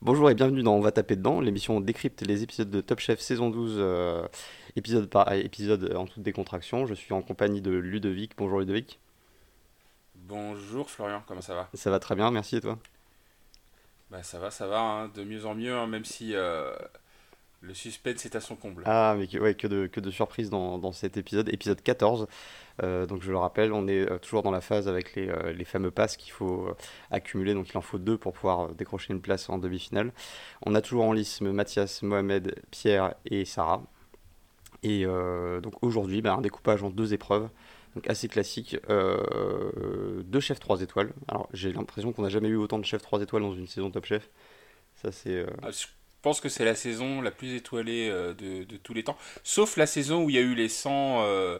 Bonjour et bienvenue dans On va taper dedans, l'émission où on décrypte les épisodes de Top Chef saison 12, euh, épisode par épisode en toute décontraction. Je suis en compagnie de Ludovic. Bonjour Ludovic. Bonjour Florian, comment ça va? Ça va très bien, merci et toi? Bah ça va, ça va, hein, de mieux en mieux, hein, même si euh, le suspense est à son comble. Ah, mais que, ouais, que, de, que de surprises dans, dans cet épisode, épisode 14. Euh, donc je le rappelle, on est euh, toujours dans la phase avec les, euh, les fameux passes qu'il faut accumuler, donc il en faut deux pour pouvoir décrocher une place en demi-finale. On a toujours en lice Mathias, Mohamed, Pierre et Sarah. Et euh, donc aujourd'hui, bah, un découpage en deux épreuves, donc assez classique. Deux chefs 3 étoiles. Alors j'ai l'impression qu'on n'a jamais eu autant de chefs 3 étoiles dans une saison Top Chef. Ça c'est... Ah, Je pense que c'est la saison la plus étoilée euh, de, de tous les temps, sauf la saison où il y a eu les 100 euh,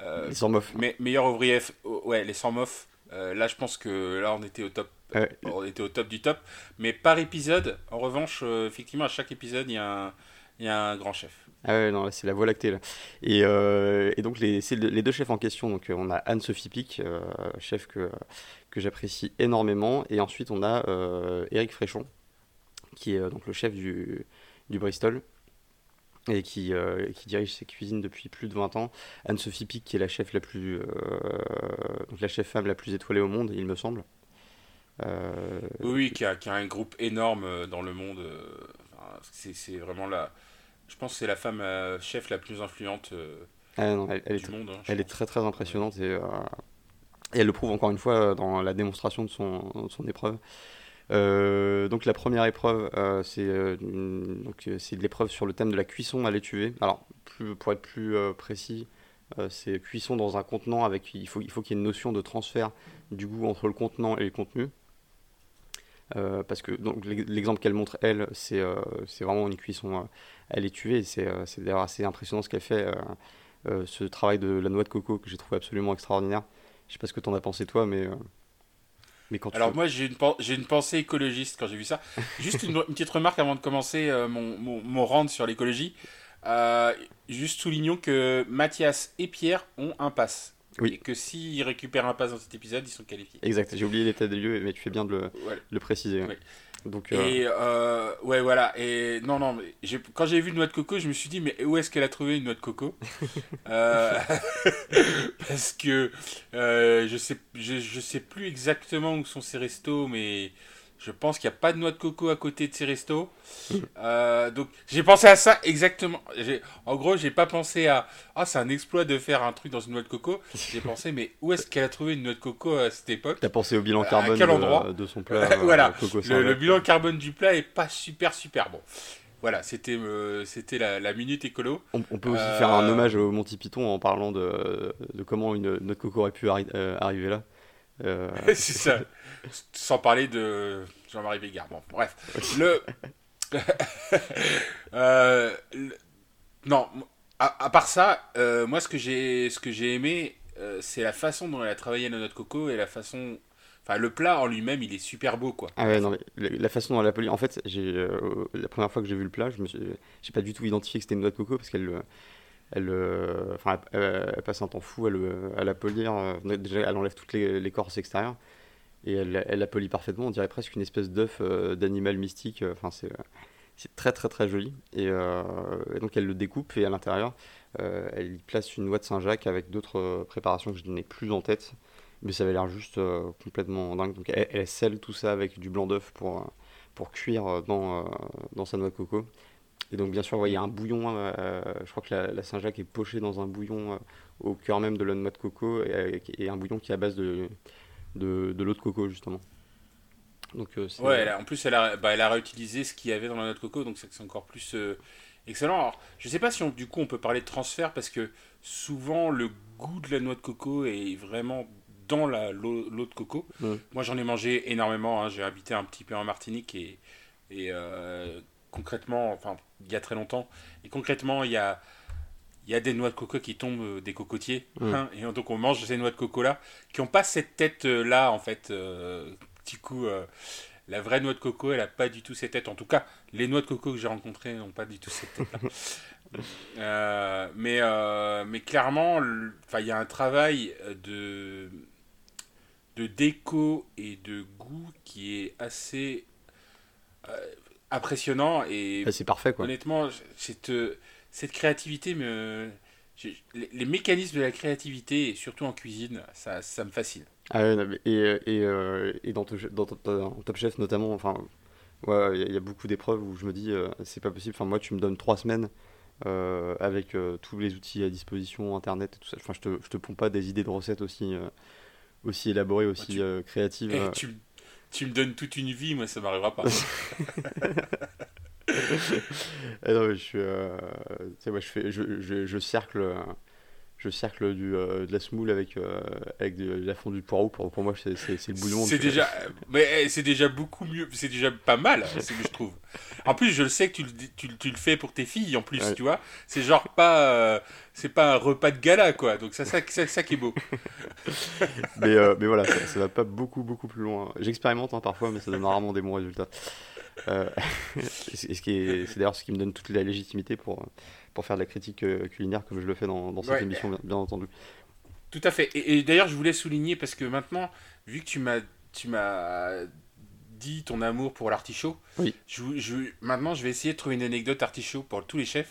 euh, les sans mof. me- meilleurs ouvriers, F- oh, ouais, les 100 mofs. Euh, là, je pense que là, on était au top. Ouais. On était au top du top. Mais par épisode, en revanche, euh, effectivement, à chaque épisode, il y a un, y a un grand chef. Ah ouais, non, là, c'est la voie lactée, là. Et, euh, et donc, les, les deux chefs en question, donc on a Anne-Sophie Pic, euh, chef que, que j'apprécie énormément, et ensuite on a Eric Fréchon, qui est euh, donc le chef du, du Bristol, et qui, euh, qui dirige ses cuisines depuis plus de 20 ans. Anne-Sophie Pic, qui est la chef la plus, euh, donc la chef femme la plus étoilée au monde, il me semble. Euh, Oui, qui a, qui a un groupe énorme dans le monde. enfin, c'est c'est vraiment la. Je pense que c'est la femme chef la plus influente ah non, elle, elle est du monde. hein, Elle est très très impressionnante et, et elle le prouve encore une fois dans la démonstration de son, de son épreuve. Euh, donc la première épreuve, euh, c'est euh, donc, euh, de l'épreuve sur le thème de la cuisson à l'étuvée. Alors pour être plus précis, c'est cuisson dans un contenant avec il faut il faut qu'il y ait une notion de transfert du goût entre le contenant et le contenu. Parce que l'exemple qu'elle montre elle, c'est vraiment une cuisson à l'étuvée. C'est d'ailleurs assez impressionnant ce qu'elle fait. ce travail de la noix de coco que j'ai trouvé absolument extraordinaire. Je sais pas ce que t'en as pensé toi, mais, mais quand tu... Alors moi j'ai une, pen- j'ai une pensée écologiste quand j'ai vu ça. Juste une, une petite remarque avant de commencer euh, mon, mon, mon rant sur l'écologie. Euh, juste soulignons que Mathias et Pierre ont un pass. Oui. Et que s'ils récupèrent un pass dans cet épisode, ils sont qualifiés. Exact, j'ai oublié l'état des lieux, mais tu fais bien de le, Voilà. de le préciser. ouais. Donc, euh, Et euh, ouais, voilà. Et non, non, mais quand j'ai vu une noix de coco, je me suis dit, mais où est-ce qu'elle a trouvé une noix de coco? Euh, Parce que je sais, je, je sais plus exactement où sont ces restos, mais je pense qu'il n'y a pas de noix de coco à côté de ces restos. Euh, donc j'ai pensé à ça exactement. En gros, j'ai pas pensé à ah c'est un exploit de faire un truc dans une noix de coco. J'ai pensé mais où est-ce qu'elle a trouvé une noix de coco à cette époque? T'as pensé au bilan à carbone quel de- endroit? de, son plat euh, Voilà, Coco le, bilan carbone du plat est pas super super bon. Voilà, c'était euh, c'était la, la minute écolo. On, on peut aussi Euh, faire un hommage au Monty Python en parlant de, de comment une noix de coco aurait pu arri- euh, arriver là. Euh, C'est ça. Sans parler de Jean-Marie Bégard. Bon, bref. Le. Euh, Non, à, part ça, euh, moi, ce que j'ai aimé, euh, c'est la façon dont elle a travaillé la noix de coco et la façon. Enfin, le plat en lui-même, il est super beau, quoi. Ah ouais, non, mais la, façon dont elle a poli. En fait, la première fois que j'ai vu le plat, je me j'ai pas du tout identifié que c'était une noix de coco parce qu'elle, elle, elle, passe un temps fou à, le, à la polir. Déjà, elle enlève toutes les- l'écorce extérieure et elle, la polit parfaitement. On dirait presque une espèce d'œuf euh, d'animal mystique. euh, Enfin, c'est, euh, c'est très très très joli. Et, donc, elle le découpe et à l'intérieur, elle place une noix de Saint-Jacques avec d'autres préparations que je n'ai plus en tête. Mais ça avait l'air juste complètement dingue. Donc elle, elle tout ça avec du blanc d'œuf pour, pour cuire dans, dans sa noix de coco. Et donc bien sûr, ouais, il y a un bouillon, je crois que la, Saint-Jacques est pochée dans un bouillon au cœur même de la noix de coco et un bouillon qui est à base de, de, de l'eau de coco justement. Donc euh, Ouais, elle a- en plus, elle a, bah, elle a réutilisé ce qu'il y avait dans la noix de coco, donc c'est encore plus euh, excellent. Alors, je sais pas si on, du coup on peut parler de transfert parce que souvent le goût de la noix de coco est vraiment dans l'eau de coco. Moi, j'en ai mangé énormément. hein. J'ai habité un petit peu en Martinique et, et euh, concrètement, enfin, il y a très longtemps, et concrètement, il y a il y a des noix de coco qui tombent euh, des cocotiers, hein, et donc on mange ces noix de coco là, qui n'ont pas cette tête là en fait. euh, petit coup, euh, la vraie noix de coco, elle a pas du tout cette tête. En tout cas, les noix de coco que j'ai rencontrées n'ont pas du tout cette tête là. Euh, mais, mais clairement, il y a un travail de, de déco et de goût qui est assez impressionnant et Ah, c'est parfait quoi. honnêtement, cette, cette créativité me. Les, les mécanismes de la créativité, et surtout en cuisine, ça, ça me fascine. Ah ouais, non, mais- et, et, euh, et dans, Top Chef- dans, Top- dans Top Chef notamment, enfin, ouais, il y, a- il y a beaucoup d'épreuves où je me dis, euh, c'est pas possible. Enfin, moi, tu me donnes trois semaines euh, avec euh, tous les outils à disposition, Internet et tout ça. Enfin, je te, je te pompe pas des idées de recettes aussi, euh, aussi élaborées, aussi tu- euh, créatives. Et euh. tu, tu me donnes toute une vie, moi ça m'arrivera pas. Ah non, je suis, euh, moi, je fais, je, je, je cercle, je cercle du, euh, de la semoule avec, euh, avec de, la fondue de poireau. Pour, pour moi, c'est c'est- le bouillon. C'est déjà, mais eh, c'est déjà beaucoup mieux, c'est déjà pas mal, c'est ce que je trouve. En plus, je le sais que tu le, tu, tu le fais pour tes filles, en plus, Ouais. tu vois. C'est genre pas, euh, c'est pas un repas de gala, quoi. Donc ça, ça, ça, ça qui est beau. Mais, euh, mais voilà, ça, ça va pas beaucoup, beaucoup plus loin. J'expérimente hein, parfois, mais ça donne rarement des bons résultats. Euh, c'est ce d'ailleurs ce qui me donne toute la légitimité pour, pour faire de la critique euh, culinaire comme je le fais dans, dans cette Ouais. émission, bien, bien entendu. Tout à fait. Et, et d'ailleurs, je voulais souligner parce que maintenant, vu que tu m'as, tu m'as dit ton amour pour l'artichaut, Oui. je, je, maintenant je vais essayer de trouver une anecdote artichaut pour tous les chefs.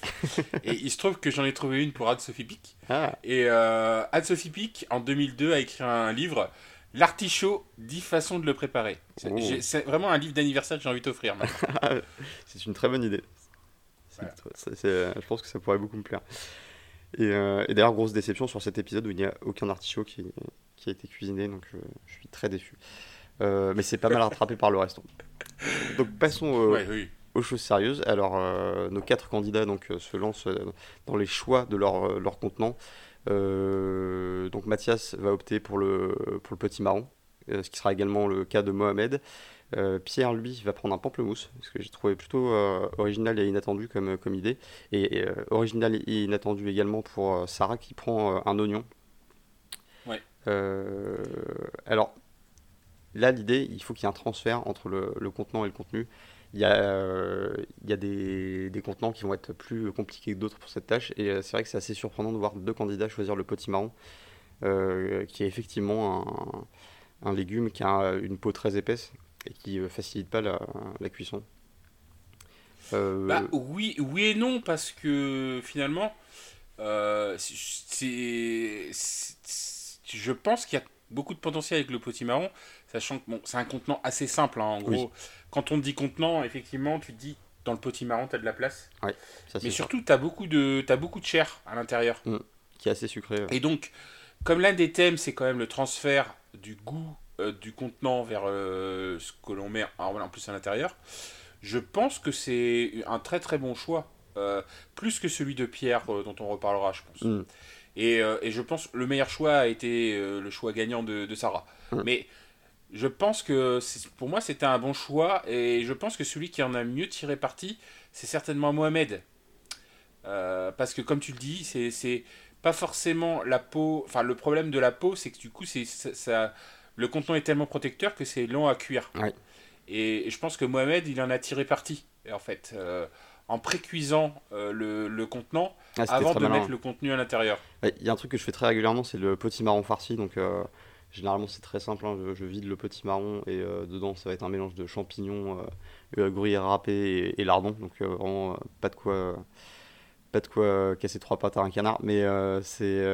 et il se trouve que j'en ai trouvé une pour Anne-Sophie Pic. Ah, Et euh, Anne-Sophie Pic, en 2002, a écrit un livre, L'artichaut, 10 façons de le préparer. C'est Oh. c'est vraiment un livre d'anniversaire que j'ai envie de t'offrir maintenant. c'est une très bonne idée. C'est Voilà. très- c'est- c'est- je pense que ça pourrait beaucoup me plaire. Et, euh, et d'ailleurs, grosse déception sur cet épisode où il n'y a aucun artichaut qui, qui a été cuisiné, donc je, je suis très déçu. Euh, mais c'est pas mal rattrapé par le reste. Donc passons au- Ouais, oui. aux choses sérieuses. Alors, euh, nos quatre candidats donc, euh, se lancent euh, dans les choix de leur, euh, leur contenant. Euh, donc, Mathias va opter pour le, pour le petit marron, euh, ce qui sera également le cas de Mohamed. Euh, Pierre, lui, va prendre un pamplemousse, ce que j'ai trouvé plutôt euh, original et inattendu comme, comme idée. Et, et, euh, original et inattendu également pour Sarah qui prend un oignon. Ouais. Alors, là, l'idée, il faut qu'il y ait un transfert entre le, le contenant et le contenu. Il y a, euh, il y a des, des contenants qui vont être plus compliqués que d'autres pour cette tâche. Et euh, c'est vrai que c'est assez surprenant de voir deux candidats choisir le potimarron, euh, qui est effectivement un, un légume qui a une peau très épaisse et qui ne facilite pas la, la cuisson. Euh, Bah, oui, oui et non, parce que finalement, c'est, je pense qu'il y a beaucoup de potentiel avec le potimarron, sachant que bon, c'est un contenant assez simple. hein, en Oui. Quand on te dit contenant, effectivement, tu te dis dans le potimarron, tu as de la place. ça, c'est Mais surtout, tu as beaucoup de, t'as beaucoup de chair à l'intérieur. qui est assez sucré. ouais. Et donc, comme l'un des thèmes, c'est quand même le transfert du goût euh, du contenant vers euh, ce que l'on met en, en plus à l'intérieur, je pense que c'est un très très bon choix. Euh, plus que celui de Pierre, dont on reparlera, je pense. Mm. Et, et je pense que le meilleur choix a été le choix gagnant de, de Sarah. Mm. Mais je pense que pour moi, c'était un bon choix. Et je pense que celui qui en a mieux tiré parti, c'est certainement Mohamed. Euh, parce que, comme tu le dis, c'est- pas forcément la peau. Enfin, le problème de la peau, c'est que du coup, c'est ça, ça- le contenant est tellement protecteur que c'est long à cuire. Ouais. Et, et je pense que Mohamed, il en a tiré parti, en fait, euh, en pré-cuisant euh, le, le contenant Ah, avant de malin. mettre le contenu à l'intérieur. Ouais, Il y a un truc que je fais très régulièrement, c'est le potimarron farci. Donc, généralement, c'est très simple. hein, Je, vide le potimarron et euh, dedans, ça va être un mélange de champignons, euh, euh, gruyère et, lardons. Donc, euh, vraiment, pas de quoi. pas de quoi casser trois pattes à un canard, mais c'est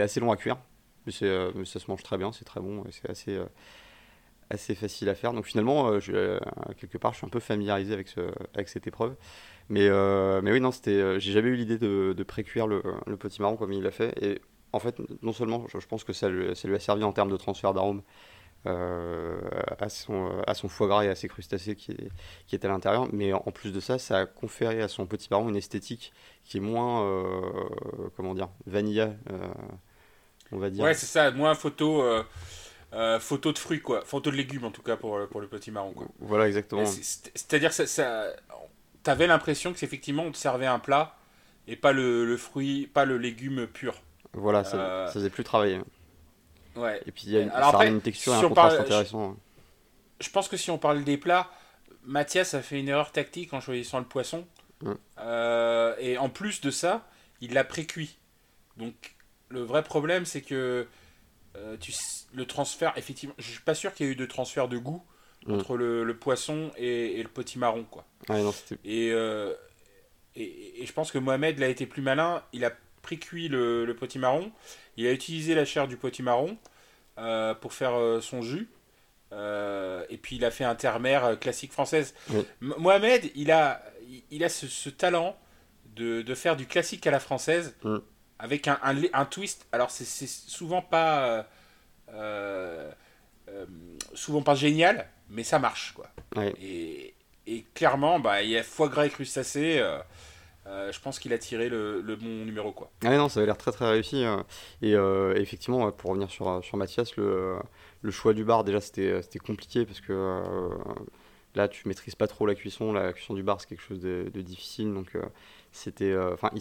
assez long à cuire. Mais, ça se mange très bien, c'est très bon et c'est assez, assez facile à faire. Donc finalement, je, quelque part, je suis un peu familiarisé avec, ce, avec cette épreuve. Mais, oui, non, j'ai jamais eu l'idée de, pré-cuire le, le potimarron comme il l'a fait. Et en fait, non seulement, je, je pense que ça lui, ça lui a servi en termes de transfert d'arôme euh, à, son, à son foie gras et à ses crustacés qui, est- qui est à l'intérieur, mais en plus de ça, ça a conféré à son potimarron une esthétique qui est moins, euh, comment dire, vanilla, euh, on va dire. Ouais, c'est ça, moins photo, euh, photo de fruits, quoi. Photo de légumes, en tout cas, pour, pour le petit marron, quoi. Voilà, exactement. C'est- c'est- C'est-à-dire, ça, ça, t'avais l'impression que c'est effectivement, on te servait un plat et pas le, le fruit, pas le légume pur. Voilà, ça, Euh, ça faisait plus travailler. Ouais. Et puis il y a une, Alors ça après, ramène une texture et un on contraste parle- intéressant. Je pense que si on parle des plats, Mathias a fait une erreur tactique en choisissant le poisson. Euh, et en plus de ça, il l'a pré-cuit. Donc le vrai problème, c'est que euh, tu, le transfert, effectivement, je suis pas sûr qu'il y ait eu de transfert de goût entre le, poisson et, le potimarron. Quoi. et, euh, et, et, je pense que Mohamed l'a été plus malin. Il a pré-cuit le, le potimarron. Il a utilisé la chair du potimarron euh, pour faire euh, son jus. et puis il a fait un terre classique française. Mohamed, il a, il a ce, talent de, de, faire du classique à la française mm. avec un, un, un, twist. Alors c'est souvent pas euh, souvent pas génial, mais ça marche. Quoi. Et, et, clairement, bah, il y a foie gras et crustacés. Euh, euh, je pense qu'il a tiré le, bon numéro. Quoi. Ah non, ça avait l'air très très réussi. Hein. Et effectivement, pour revenir sur, sur Mathias, le, choix du bar, déjà c'était compliqué parce que là tu maîtrises pas trop la cuisson. La cuisson du bar c'est quelque chose de, difficile. Donc c'était euh, enfin il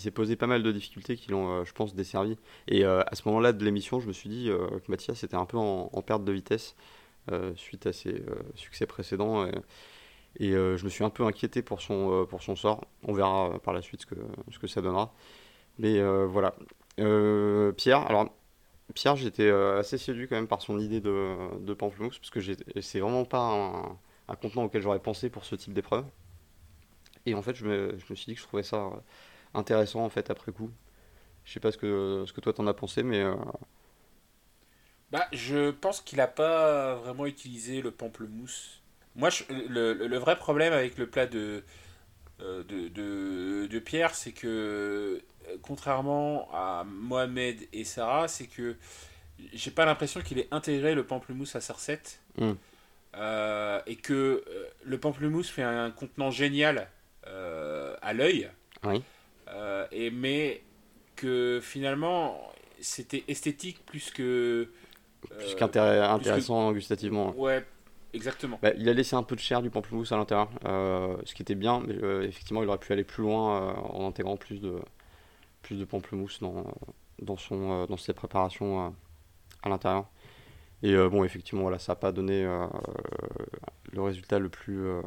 s'est posé pas mal de difficultés qui l'ont euh, je pense desservi et euh, à ce moment-là de l'émission je me suis dit que Mathias était un peu en, perte de vitesse suite à ses succès précédents et je me suis un peu inquiété pour son pour son sort on verra par la suite ce que ce que ça donnera mais voilà Pierre alors Pierre j'étais assez séduit quand même par son idée de, de pamplemousse parce que c'est vraiment pas un, un contenant auquel j'aurais pensé pour ce type d'épreuve et en fait, je me, je me, suis dit que je trouvais ça euh, intéressant en fait après coup. Je sais pas ce que, ce que toi t'en as pensé, mais. Euh, bah, je pense qu'il n'a pas vraiment utilisé le pamplemousse. Moi, le, le, vrai problème avec le plat de, euh, de, de, de Pierre, c'est que, contrairement à Mohamed et Sarah, c'est que j'ai pas l'impression qu'il ait intégré le pamplemousse à sa recette. Hmm. et que le pamplemousse fait un contenant génial euh, à l'œil. Oui. Euh, et, mais que finalement, c'était esthétique plus que. Plus qu'intéressant gustativement. Ouais, exactement. Bah, il a laissé un peu de chair du pamplemousse à l'intérieur, euh, ce qui était bien, mais effectivement, il aurait pu aller plus loin en intégrant plus de, plus de pamplemousse dans, dans, son, dans ses préparations à l'intérieur. Et bon, effectivement, voilà, ça n'a pas donné le résultat le plus. Euh,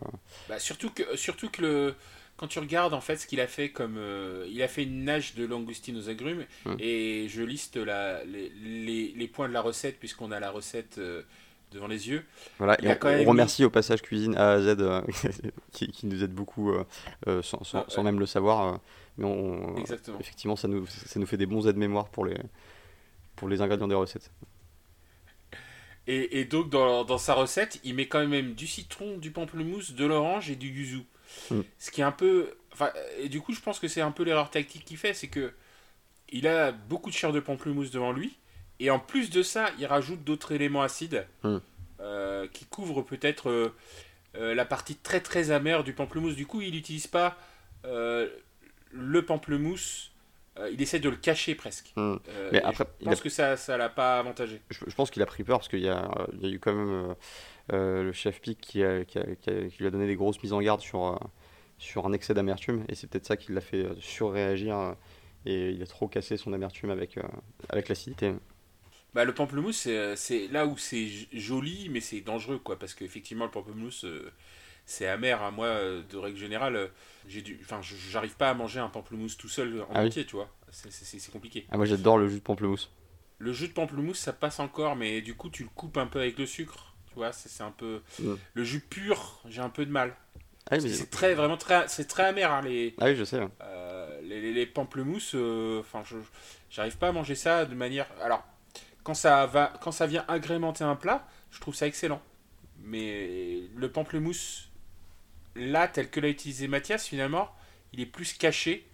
bah, surtout que, surtout que le, quand tu regardes en fait ce qu'il a fait comme. Euh, il a fait une nage de langoustine aux agrumes hum. et je liste la, les, les, les, points de la recette puisqu'on a la recette. Euh, devant les yeux. Voilà, et on, remercie au passage Cuisine A à Z qui, qui, nous aide beaucoup sans, sans, sans, même le savoir. mais on, effectivement, ça nous, ça nous fait des bons aides-mémoire pour les, pour les ingrédients des recettes. Et, donc, dans, sa recette, il met quand même du citron, du pamplemousse, de l'orange et du yuzu. Hmm. Ce qui est un peu. Enfin, et du coup, je pense que c'est un peu l'erreur tactique qu'il fait c'est que il a beaucoup de chair de pamplemousse devant lui. Et en plus de ça, il rajoute d'autres éléments acides hmm. euh, qui couvrent peut-être euh, euh, la partie très très amère du pamplemousse. Du coup, il n'utilise pas le pamplemousse il essaie de le cacher presque. Hmm. Mais après, je pense que ça ne l'a pas avantagé. Je, pense qu'il a pris peur parce qu'il y, a, y a eu quand même le chef Pic qui, qui, qui, lui a donné des grosses mises en garde sur, sur un excès d'amertume et c'est peut-être ça qui l'a fait surréagir et il a trop cassé son amertume avec, avec l'acidité. Bah, le pamplemousse, c'est là où c'est joli, mais c'est dangereux, quoi, parce qu'effectivement, le pamplemousse, c'est amer. à hein. Moi, euh, de règle générale, euh, j'ai du, enfin, j'arrive pas à manger un pamplemousse tout seul en ah entier, tu vois. C'est compliqué. Ah, moi, j'adore le jus de pamplemousse. Le jus de pamplemousse, ça passe encore, mais du coup, tu le coupes un peu avec le sucre, tu vois. C'est un peu mm. le jus pur. J'ai un peu de mal. Ah c'est très, vraiment très, c'est très amer. Hein, les, ah oui, je sais. Euh, les, les, pamplemousses, enfin, j'arrive pas à manger ça de manière. Alors, quand ça va, quand ça vient agrémenter un plat, je trouve ça excellent. Mais le pamplemousse là, tel que l'a utilisé Mathias, finalement, il est plus caché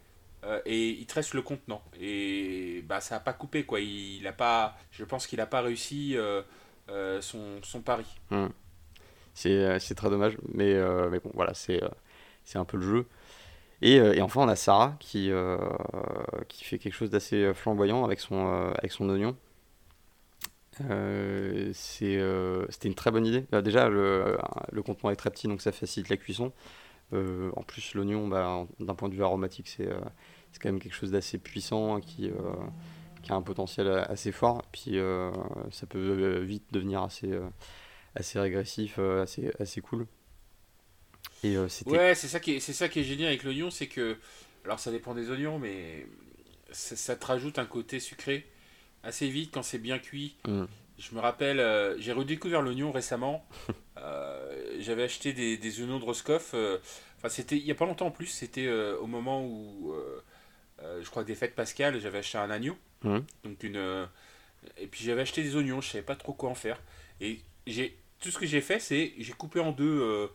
euh, et il tresse le contenant. Et bah, ça n'a pas coupé, quoi. Il, a pas, je pense qu'il n'a pas réussi euh, euh, son, son, pari. Hmm. C'est très dommage, mais, mais bon, voilà, c'est un peu le jeu. Et, et, enfin, on a Sarah qui, qui fait quelque chose d'assez flamboyant avec son, avec son oignon. Euh, euh, c'était une très bonne idée. Euh, déjà, le, le, contenant est très petit, donc ça facilite la cuisson. en plus, l'oignon, bah, d'un point de vue aromatique, c'est quand même quelque chose d'assez puissant qui, qui, a un potentiel assez fort. Puis ça peut vite devenir assez, assez régressif, assez, assez cool. Et, ouais, c'est ça, qui est, ça qui est génial avec l'oignon, c'est que. Alors ça dépend des oignons, mais ça te rajoute un côté sucré assez vite quand c'est bien cuit. Mm. Je me rappelle, euh, j'ai redécouvert l'oignon récemment. Euh, j'avais acheté des, des oignons de Roscoff. euh, Enfin, c'était il y a pas longtemps en plus. C'était au moment où, je crois que des fêtes pascales, j'avais acheté un agneau. Mhm. Donc une, et puis j'avais acheté des oignons. Je savais pas trop quoi en faire. Et j'ai tout ce que j'ai fait, c'est j'ai coupé en deux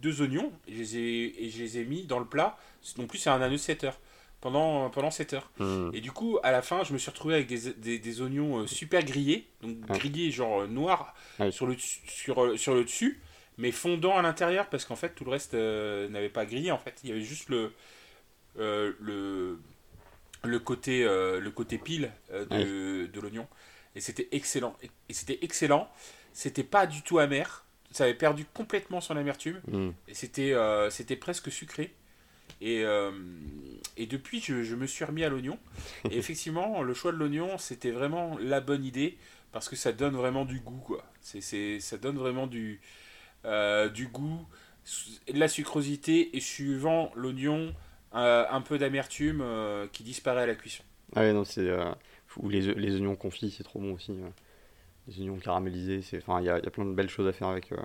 deux oignons et je les ai, et je les ai mis dans le plat. Non plus, c'est un anneau de 7 heures. Pendant, pendant 7 heures. Hmm. Et du coup, à la fin, je me suis retrouvé avec des, des, des oignons euh, super grillés, donc Ouais. grillés genre euh, noirs sur, le, dessus- sur, euh, sur le dessus, mais fondant à l'intérieur parce qu'en fait tout le reste euh, n'avait pas grillé en fait. Il y avait juste le, euh, le, le, côté, euh, le côté pile de, de l'oignon. Et c'était excellent. Et, c'était excellent. C'était pas du tout amer. Ça avait perdu complètement son amertume. Hmm. Et c'était c'était presque sucré. Et, euh, et depuis, je, je me suis remis à l'oignon. Et effectivement, le choix de l'oignon, c'était vraiment la bonne idée parce que ça donne vraiment du goût. Quoi. C'est, ça donne vraiment du, euh, du goût, de la sucrosité et suivant l'oignon, euh, un peu d'amertume qui disparaît à la cuisson. Ah ouais, non, c'est. ou les, les oignons confits, c'est trop bon aussi. Les oignons caramélisés, c'est. Enfin, il y y a plein de belles choses à faire avec, euh,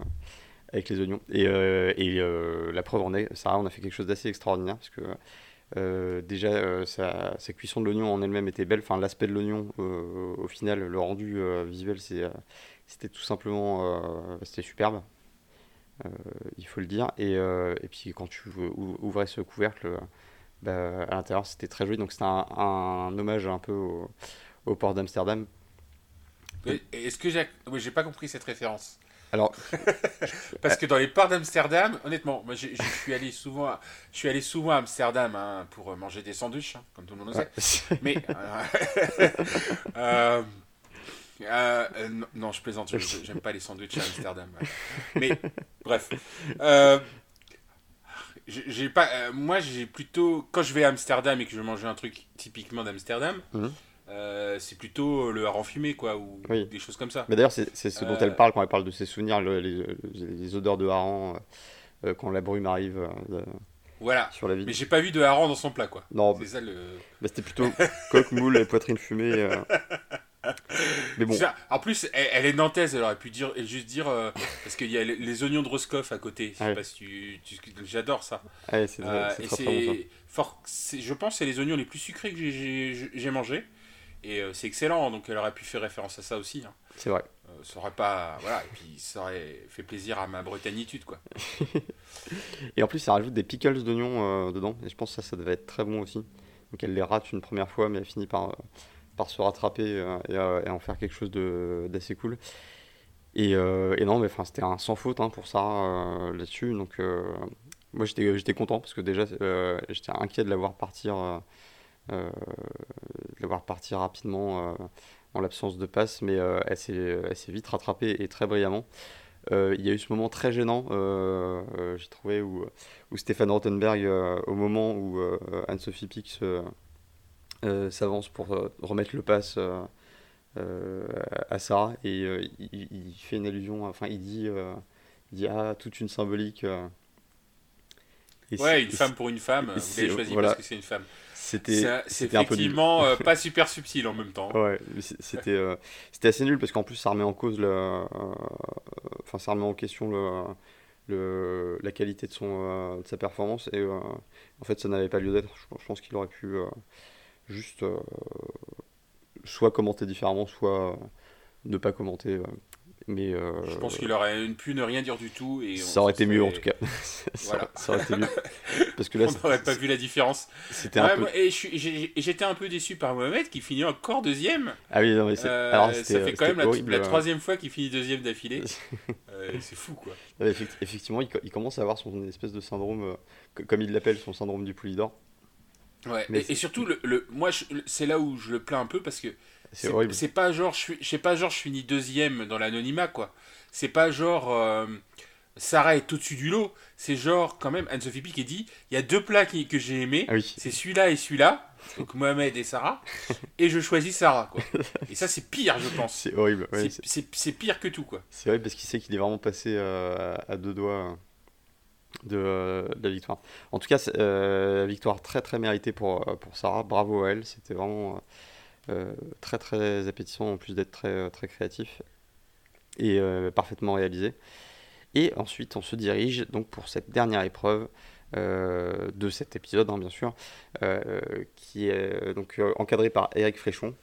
avec les oignons. Et, euh, et euh, la preuve en est, Sarah, on a fait quelque chose d'assez extraordinaire parce que. euh, déjà, sa, cuisson de l'oignon en elle-même était belle. Enfin, l'aspect de l'oignon, au final, le rendu visuel, c'était tout simplement, c'était superbe. Il faut le dire. Et, et puis, quand tu ou- ouvrais ce couvercle, bah, à l'intérieur, c'était très joli. Donc, c'était un, hommage un peu au, port d'Amsterdam. Est-ce que j'ai, oui, pas compris cette référence Alors, Parce que dans les ports d'Amsterdam, honnêtement, moi je suis allé souvent, à, je suis allé souvent à Amsterdam hein, pour manger des sandwichs, hein, comme tout le monde le sait. ouais, Mais euh, euh, euh, non, non, je plaisante, j'aime pas les sandwichs à Amsterdam. Mais bref, j'ai pas, moi j'ai plutôt quand je vais à Amsterdam et que je veux manger un truc typiquement d'Amsterdam, Mhm. Euh, c'est plutôt le hareng fumé quoi ou Oui. des choses comme ça. Mais d'ailleurs, c'est ce dont Euh, elle parle quand elle parle de ses souvenirs, le- les, les odeurs de hareng euh, quand la brume arrive Voilà. sur la ville. Mais j'ai pas vu de hareng dans son plat quoi. Non, C'est ça le. bah, c'était plutôt coque, moule et poitrine fumée. Mais bon, en plus, elle, elle est nantaise, elle aurait pu dire, juste dire, euh, parce qu'il y a les, les oignons de Roscoff à côté. Je sais Ouais. pas si tu, tu- j'adore ça. ouais, c'est Euh, bon je pense, que c'est les oignons les plus sucrés que j'ai mangé. Et euh, c'est excellent, donc elle aurait pu faire référence à ça aussi. hein. C'est vrai. Euh, ça aurait pas, voilà, et puis ça aurait fait plaisir à ma bretagnitude, quoi. Et en plus, ça rajoute des pickles d'oignons euh, dedans. Et je pense que ça, ça devait être très bon aussi. Donc elle les rate une première fois, mais elle finit par, par se rattraper et, et en faire quelque chose de- d'assez cool. Et, et non, mais enfin, c'était un sans faute hein, pour ça là-dessus. Donc moi, j'étais content parce que déjà, j'étais inquiet de la voir partir, euh, euh, de la voir partir rapidement euh, en l'absence de passe, mais euh, elle s'est elle s'est vite rattrapée et très brillamment. Euh, il y a eu ce moment très gênant, euh, euh, j'ai trouvé, où, où Stéphane Rothenberg, euh, au moment où euh, Anne-Sophie Pix euh, euh, s'avance pour euh, remettre le pass euh, euh, à Sarah, et euh, il, il fait une allusion, enfin il dit, euh, il dit Ah, toute une symbolique. euh. Ouais, une femme pour une femme, vous c'est- l'avez choisi voilà. parce que c'est une femme. C'était c'était un peu effectivement euh, pas super subtil en même temps. Ouais, c'était euh, c'était assez nul parce qu'en plus ça remet en cause le, euh, enfin ça remet en question le, le la qualité de son euh, de sa performance et en fait ça n'avait pas lieu d'être. Je, je pense qu'il aurait pu juste soit commenter différemment, soit ne pas commenter. Mais euh, Je pense qu'il aurait pu ne rien dire du tout. Et ça aurait été mieux en tout cas. ça, Voilà. ça aurait été mieux parce que là On n'aurait pas vu la différence. c'était Ouais, un peu. et j'étais un peu déçu par Mohamed qui finit encore deuxième. Ah oui, non, mais c'est- Euh, alors ça fait quand même la, horrible, la euh. troisième fois qu'il finit deuxième d'affilée. Euh, c'est fou quoi. Ouais, effectivement, il, co- il commence à avoir son espèce de syndrome, euh, co- comme il l'appelle, son syndrome du Poulidor. Ouais. Mais et, surtout, le, le- moi, c'est là où je le plains un peu parce que C'est horrible. c'est pas genre, je suis, je sais pas genre, je finis deuxième dans l'anonymat quoi. C'est pas genre, euh, Sarah est au-dessus du lot. C'est genre, quand même, Anne-Sophie Pic dit, il y a deux plats qui- que j'ai aimés. Ah oui, C'est celui-là et celui-là. Donc Mohamed et Sarah. Et je choisis Sarah quoi. Et ça, c'est pire, je pense. c'est horrible. ouais, C'est- pire que tout quoi. c'est horrible parce qu'il sait qu'il est vraiment passé euh, à, deux doigts euh, de, euh, de la victoire. En tout cas, euh, victoire très très méritée pour, pour Sarah. Bravo à elle. C'était vraiment. Très très appétissant en plus d'être très, très créatif et parfaitement réalisé. Et ensuite, on se dirige donc pour cette dernière épreuve euh, de cet épisode, hein, bien sûr, euh, qui est donc euh, encadré par Eric Fréchon.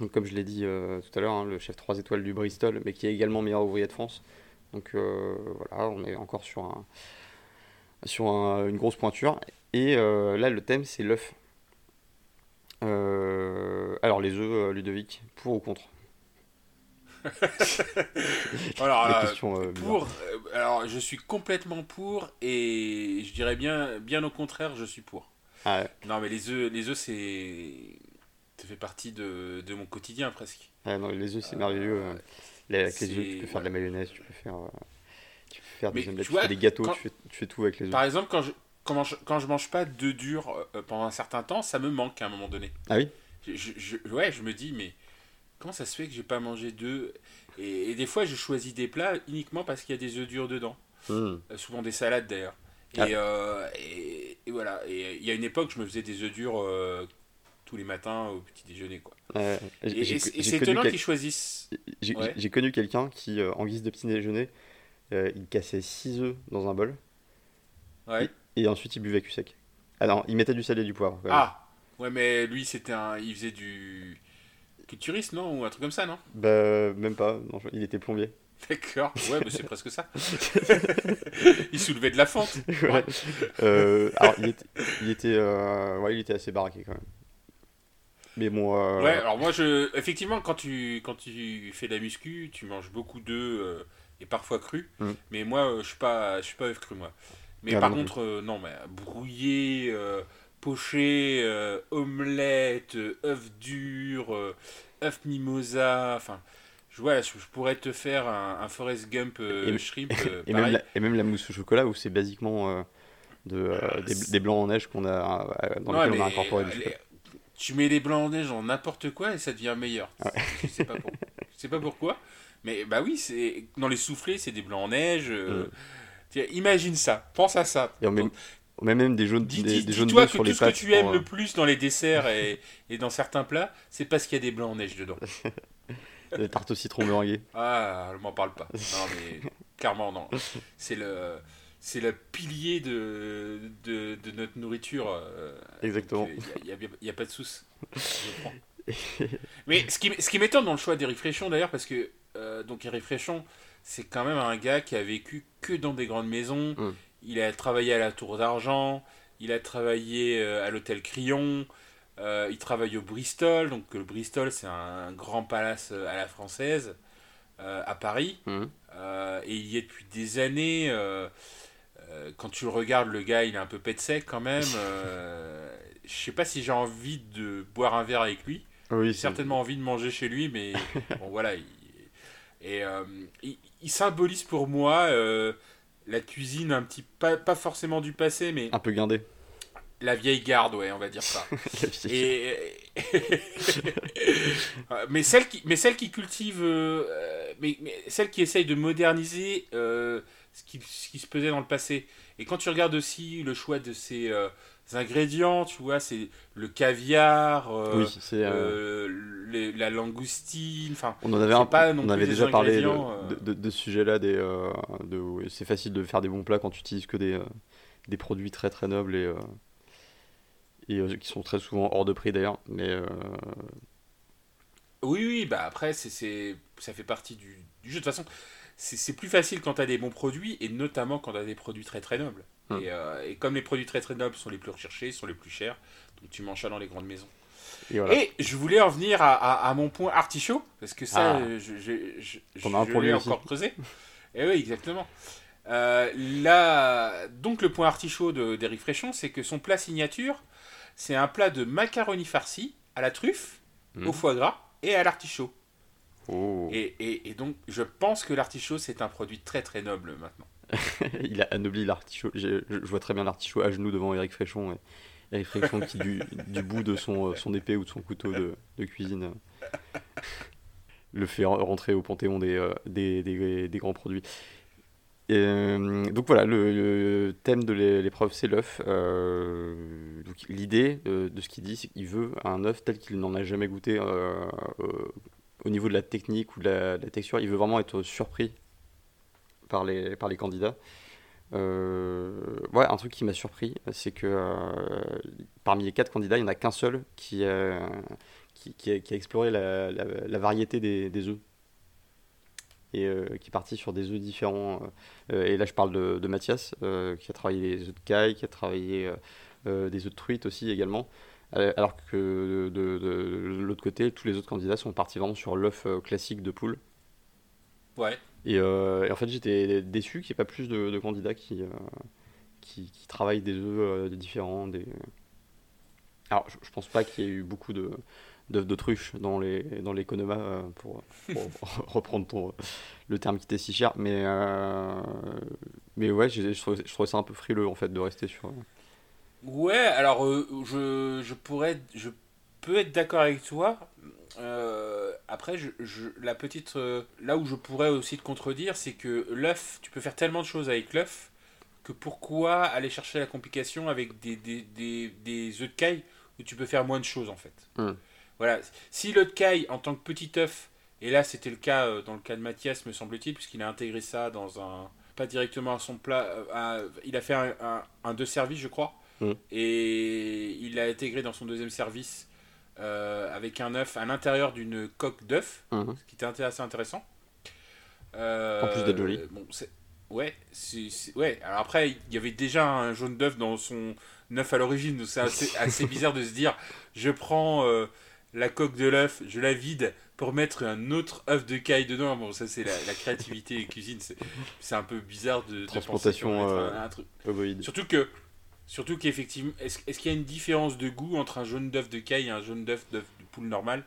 Donc, comme je l'ai dit tout à l'heure, hein, le chef 3 étoiles du Bristol, mais qui est également meilleur ouvrier de France. Donc voilà, on est encore sur, un, sur une grosse pointure. Et là, le thème, c'est l'œuf. Alors, les œufs, Ludovic, pour ou contre alors, euh, euh, pour, euh, alors, je suis complètement pour et je dirais bien, bien au contraire, je suis pour. Ah non, mais les œufs, les œufs, c'est, ça fait partie de, de, mon quotidien presque. Ah non, les œufs, c'est merveilleux. avec les œufs, tu peux faire de la mayonnaise, tu peux faire, tu peux faire des omelettes, tu, fais des gâteaux, tu, fais, tout avec les œufs. Par exemple, quand je, quand je, quand je mange pas d'œufs durs pendant un certain temps, ça me manque à un moment donné. Ah oui? Je, je, ouais, je me dis, mais comment ça se fait que j'ai pas mangé d'œufs et, des fois, je choisis des plats uniquement parce qu'il y a des œufs durs dedans. Hmm. Euh, souvent des salades d'ailleurs. Et, ah. euh, et, voilà. Et il y a une époque, je me faisais des œufs durs euh, tous les matins au petit déjeuner. Quoi. et, c'est étonnant qu'ils choisissent. J'ai connu quelqu'un qui, en guise de petit déjeuner, il cassait 6 œufs dans un bol. Ouais. Et, ensuite, il buvait cul sec. Ah non, il mettait du sel et du poivre. Ah Ouais, mais lui, c'était un. Il faisait du culturiste, non Ou un truc comme ça, non? Bah, même pas. Non, il était plombier. D'accord, ouais, mais c'est presque ça. il soulevait de la fente. Ouais. Euh, alors, il était, il était, euh, ouais, il était assez baraqué quand même. Mais bon. Euh, ouais, alors moi, je, effectivement, quand tu, quand tu fais de la muscu, tu manges beaucoup d'œufs et parfois crus. Mm. Mais moi, je suis pas, je suis pas œuf cru, moi. Mais ah, par contre, non, mais brouillé poché, euh, omelette, euh, œuf dur, euh, œuf mimosa, enfin... Je, voilà, je, pourrais te faire un, un Forrest Gump et, shrimp. et, même la, et, même la, mousse au chocolat où c'est basiquement de, des, blancs en neige qu'on a, dans lesquels on a incorporé Tu mets les blancs en neige dans n'importe quoi et ça devient meilleur. Je, sais pas sais pas pourquoi. Mais bah oui, c'est dans les soufflets, c'est des blancs en neige. Mm. imagine ça, pense à ça. Et même, même des jaunes, des, dis, toi que tout ce que tu aimes le euh, plus dans les desserts et, et dans certains plats, c'est parce qu'il y a des blancs en neige dedans. des tartes au citron meringuées. Ah, ne m'en parle pas. Non, mais clairement, non. C'est le, c'est le pilier de, de, de, notre nourriture. Euh, Exactement. Il n'y a, a, pas de souce. mais ce qui, ce qui m'étonne dans le choix d'Eric Fréchon, d'ailleurs, parce que euh, donc Eric Fréchon, c'est quand même un gars qui a vécu que dans des grandes maisons. Hum. Il a travaillé à la Tour d'Argent, il a travaillé euh, à l'hôtel Crillon, euh, il travaille au Bristol, donc le Bristol c'est un grand palace euh, à la française à Paris, mmh. et il y est depuis des années. quand tu le regardes, le gars il est un peu pet sec quand même. Je sais pas si j'ai envie de boire un verre avec lui. Oui, certainement envie de manger chez lui, mais bon voilà. Il, et il, symbolise pour moi la cuisine un petit pas, pas forcément du passé mais un peu guindé la vieille garde ouais on va dire ça. Et mais celle qui mais celle qui cultive euh, mais, mais, celle qui essaye de moderniser euh, ce, qui, ce qui se faisait dans le passé. Et quand tu regardes aussi le choix de ces euh, ingrédients, tu vois, c'est le caviar, oui, c'est la langoustine, enfin, on en avait un, pas on avait déjà parlé de, de, de, ce sujet-là, des, de, c'est facile de faire des bons plats quand tu utilises que des, des produits très très nobles et, et qui sont très souvent hors de prix d'ailleurs, mais oui, oui, bah après, c'est, ça fait partie du, du jeu. De toute façon, c'est plus facile quand tu as des bons produits, et notamment quand tu as des produits très très nobles. Euh, et, comme les produits très très nobles sont les plus recherchés, sont les plus chers, donc tu manges ça dans les grandes maisons. Et, je voulais en venir à, mon point artichaut, parce que ça, ah. je, je, je, je l'ai encore creusé. et oui, exactement. Euh, là, donc le point artichaut d'Eric Fréchon, c'est que son plat signature, c'est un plat de macaroni farci à la truffe, au hum. foie gras et à l'artichaut. Oh. Et, donc, je pense que l'artichaut, c'est un produit très très noble maintenant. il a anobli l'artichaut. Je, vois très bien l'artichaut à genoux devant Eric Fréchon. Et Eric Fréchon qui, du, bout de son, son épée ou de son couteau de, cuisine, le fait rentrer au panthéon des, euh, des, grands produits. Donc voilà, le, thème de l'épreuve, c'est l'œuf. L'idée de, ce qu'il dit, c'est qu'il veut un œuf tel qu'il n'en a jamais goûté au niveau de la technique ou de la, texture. Il veut vraiment être surpris par les, par les candidats. Euh, ouais, un truc qui m'a surpris, c'est que euh, parmi les quatre candidats, il n'y en a qu'un seul qui, qui, qui, a, exploré la, variété des, des œufs et euh, qui est parti sur des œufs différents. et là, je parle de, de Mathias, qui a travaillé les œufs de caille, qui a travaillé des œufs de truite aussi également. Alors que de, de l'autre côté, tous les autres candidats sont partis vraiment sur l'œuf classique de poule. Ouais. Euh, et, en fait, j'étais déçu qu'il n'y ait pas plus de, candidats qui, euh, qui, travaillent des œufs euh, différents. Des... Alors, je, pense pas qu'il y ait eu beaucoup de d'autruches dans les dans les pour, reprendre ton, le terme qui était si cher mais mais ouais je, je, trouvais, ça un peu frileux en fait de rester sur ouais alors je, je pourrais je peux être d'accord avec toi euh, après, je, la petite, euh, là où je pourrais aussi te contredire, c'est que l'œuf, tu peux faire tellement de choses avec l'œuf que pourquoi aller chercher la complication avec des, des, des, des œufs de caille où tu peux faire moins de choses en fait. Hmm. Voilà. Si l'œuf de caille en tant que petit œuf, et là c'était le cas euh, dans le cas de Mathias, me semble-t-il, puisqu'il a intégré ça dans un. pas directement à son plat, il a fait un, un, deux services, je crois, hmm. et il l'a intégré dans son deuxième service euh, avec un œuf à l'intérieur d'une coque d'œuf, mhm. ce qui était assez intéressant. Euh, en plus d'être joli. Bon, ouais, ouais. Alors après, il y avait déjà un jaune d'œuf dans son œuf à l'origine, donc c'est assez, assez, bizarre de se dire je prends euh, la coque de l'œuf, je la vide pour mettre un autre œuf de caille dedans. Bon, ça c'est la, créativité et cuisine, c'est un peu bizarre de, Transplantation un, truc. Surtout que Surtout qu'effectivement, est-ce qu'il y a une différence de goût entre un jaune d'œuf de caille et un jaune d'œuf de poule normal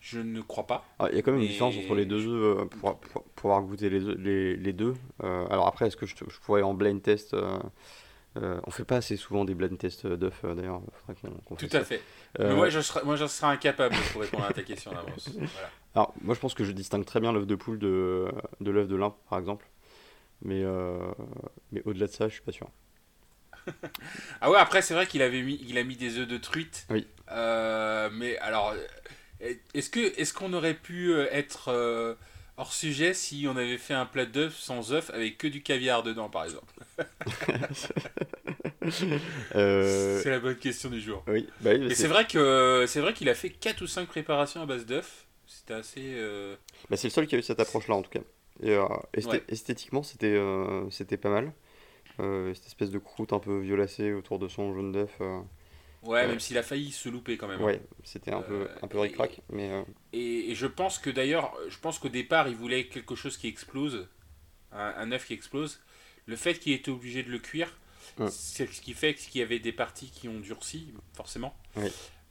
Je ne crois pas. Ah, il y a quand même une différence entre les deux œufs euh, pour, pour, pouvoir goûter les, les, les deux. Euh, alors après, est-ce que je, je, pourrais en blind test euh, euh, on fait pas assez souvent des blind tests d'œufs d'ailleurs. Tout à fait. Mais moi, je serais, moi, je serais incapable pour répondre à ta question d'avance. Alors, moi, je pense que je distingue très bien l'œuf de poule de, de l'œuf de lin, par exemple. Mais, mais au-delà de ça, je suis pas sûr ah ouais, après, c'est vrai qu'il avait mis, il a mis des œufs de truite. Oui. Euh, mais alors, est-ce que, est-ce qu'on aurait pu euh, être euh, hors sujet si on avait fait un plat d'œufs sans œufs avec que du caviar dedans, par exemple? C'est la bonne question du jour. Oui. Bah Et c'est vrai que c'est vrai qu'il a fait 4 ou 5 préparations à base d'œufs. C'était assez. Bah, c'est le seul qui a eu cette approche-là en tout cas. Et esthétiquement, c'était c'était pas mal. Euh, cette espèce de croûte un peu violacée autour de son jaune d'œuf. Euh, ouais, même s'il a failli se louper quand même. Hein. Ouais, c'était un peu, un peu ric mais. Et, je pense que d'ailleurs, je pense qu'au départ, il voulait quelque chose qui explose, un, œuf qui explose. Le fait qu'il était obligé de le cuire, c'est ce qui fait qu'il y avait des parties qui ont durci, forcément.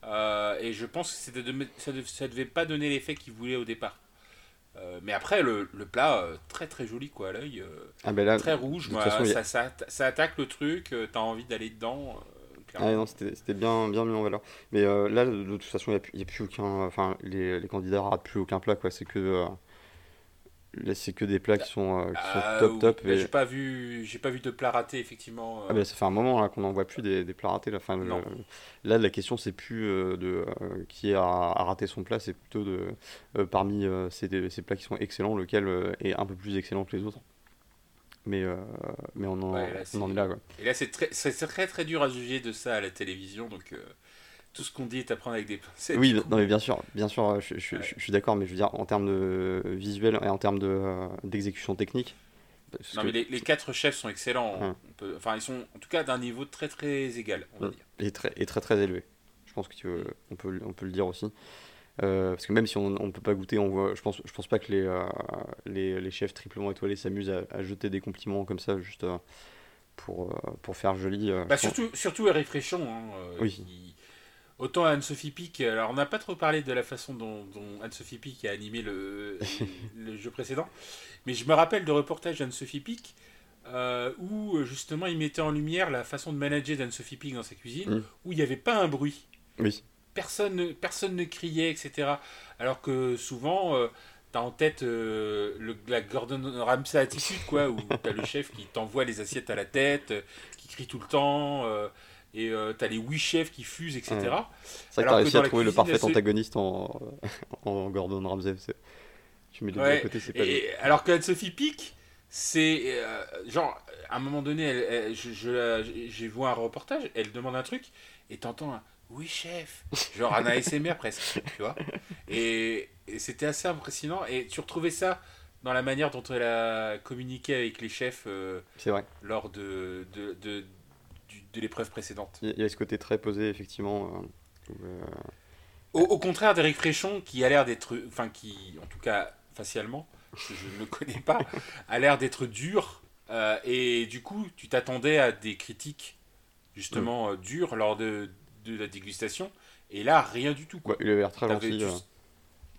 Euh, et je pense que ça ne devait pas donner l'effet qu'il voulait au départ. Euh, mais après, le, le plat, euh, très très joli quoi à l'œil. Euh, ah ben très rouge, ça, ça, ça, attaque le truc, t'as envie d'aller dedans. ah non, c'était bien, bien mis en valeur. Mais là, de toute façon, il n'y a, a, plus aucun. Enfin, les, les candidats ratent plus aucun plat, quoi. C'est que c'est que des plats qui sont, euh, ah, top top. J'ai pas vu, j'ai pas vu de plats ratés effectivement. Euh. Ah bah, ça fait un moment qu'on n'en voit plus des, des, plats ratés. Là, enfin, là la question c'est plus euh, de qui a, raté son plat, c'est plutôt de parmi ces, ces, plats qui sont excellents, lequel est un peu plus excellent que les autres. Mais, mais on en, on en est là. Quoi. Et là c'est très, très très dur à juger de ça à la télévision, donc tout ce qu'on dit est à prendre avec des pincettes. Oui, non, mais bien sûr, bien sûr, je, je, suis d'accord, mais je veux dire, en termes de visuel et en termes euh, d'exécution technique. Non, mais les, quatre chefs sont excellents. enfin, ils sont en tout cas d'un niveau très très égal, on va dire. Et très, et très très élevé. Je pense qu'on peut, on peut le dire aussi. Euh, parce que même si on ne peut pas goûter, on voit, je pense, je pense pas que les, euh, les, les, chefs triplement étoilés s'amusent à, jeter des compliments comme ça, juste pour, pour faire joli. Bah, surtout, surtout Eric Fréchon. Hein, oui. Autant Anne-Sophie Pic, alors on n'a pas trop parlé de la façon dont, Anne-Sophie Pic a animé le, le, jeu précédent, mais je me rappelle de reportages d'Anne-Sophie Pic euh, où justement il mettait en lumière la façon de manager d'Anne-Sophie Pic dans sa cuisine, mm. où il n'y avait pas un bruit. Oui. Personne, personne ne criait, etc. Alors que souvent, euh, t'as en tête euh, le, la Gordon Ramsay attitude, quoi, où t'as le chef qui t'envoie les assiettes à la tête, euh, qui crie tout le temps, et euh, t'as les huit chefs qui fusent, etc. Ouais. C'est vrai que t'as réussi à trouver le parfait antagoniste en, en Gordon Ramsay. Tu mets les deux Ouais, à côté, c'est pas Et, alors que Sophie Pic, c'est euh, genre, à un moment donné, elle, elle- je, je j'ai vu un reportage, elle demande un truc, et t'entends un oui chef, genre un ASMR presque, tu vois. Et, et c'était assez impressionnant, et tu retrouvais ça dans la manière dont elle a communiqué avec les chefs euh, C'est vrai. lors de, de, de, de l'épreuve précédente. Il y a- ce côté très posé, effectivement. euh, euh, Au, au contraire d'Eric Fréchon, qui a l'air d'être, enfin qui, en tout cas facialement, je ne le connais pas, a l'air d'être dur. euh, et du coup, tu t'attendais à des critiques justement dures lors de, de la dégustation. Et là, rien du tout. Quoi. ouais, il avait l'air très gentil. tu.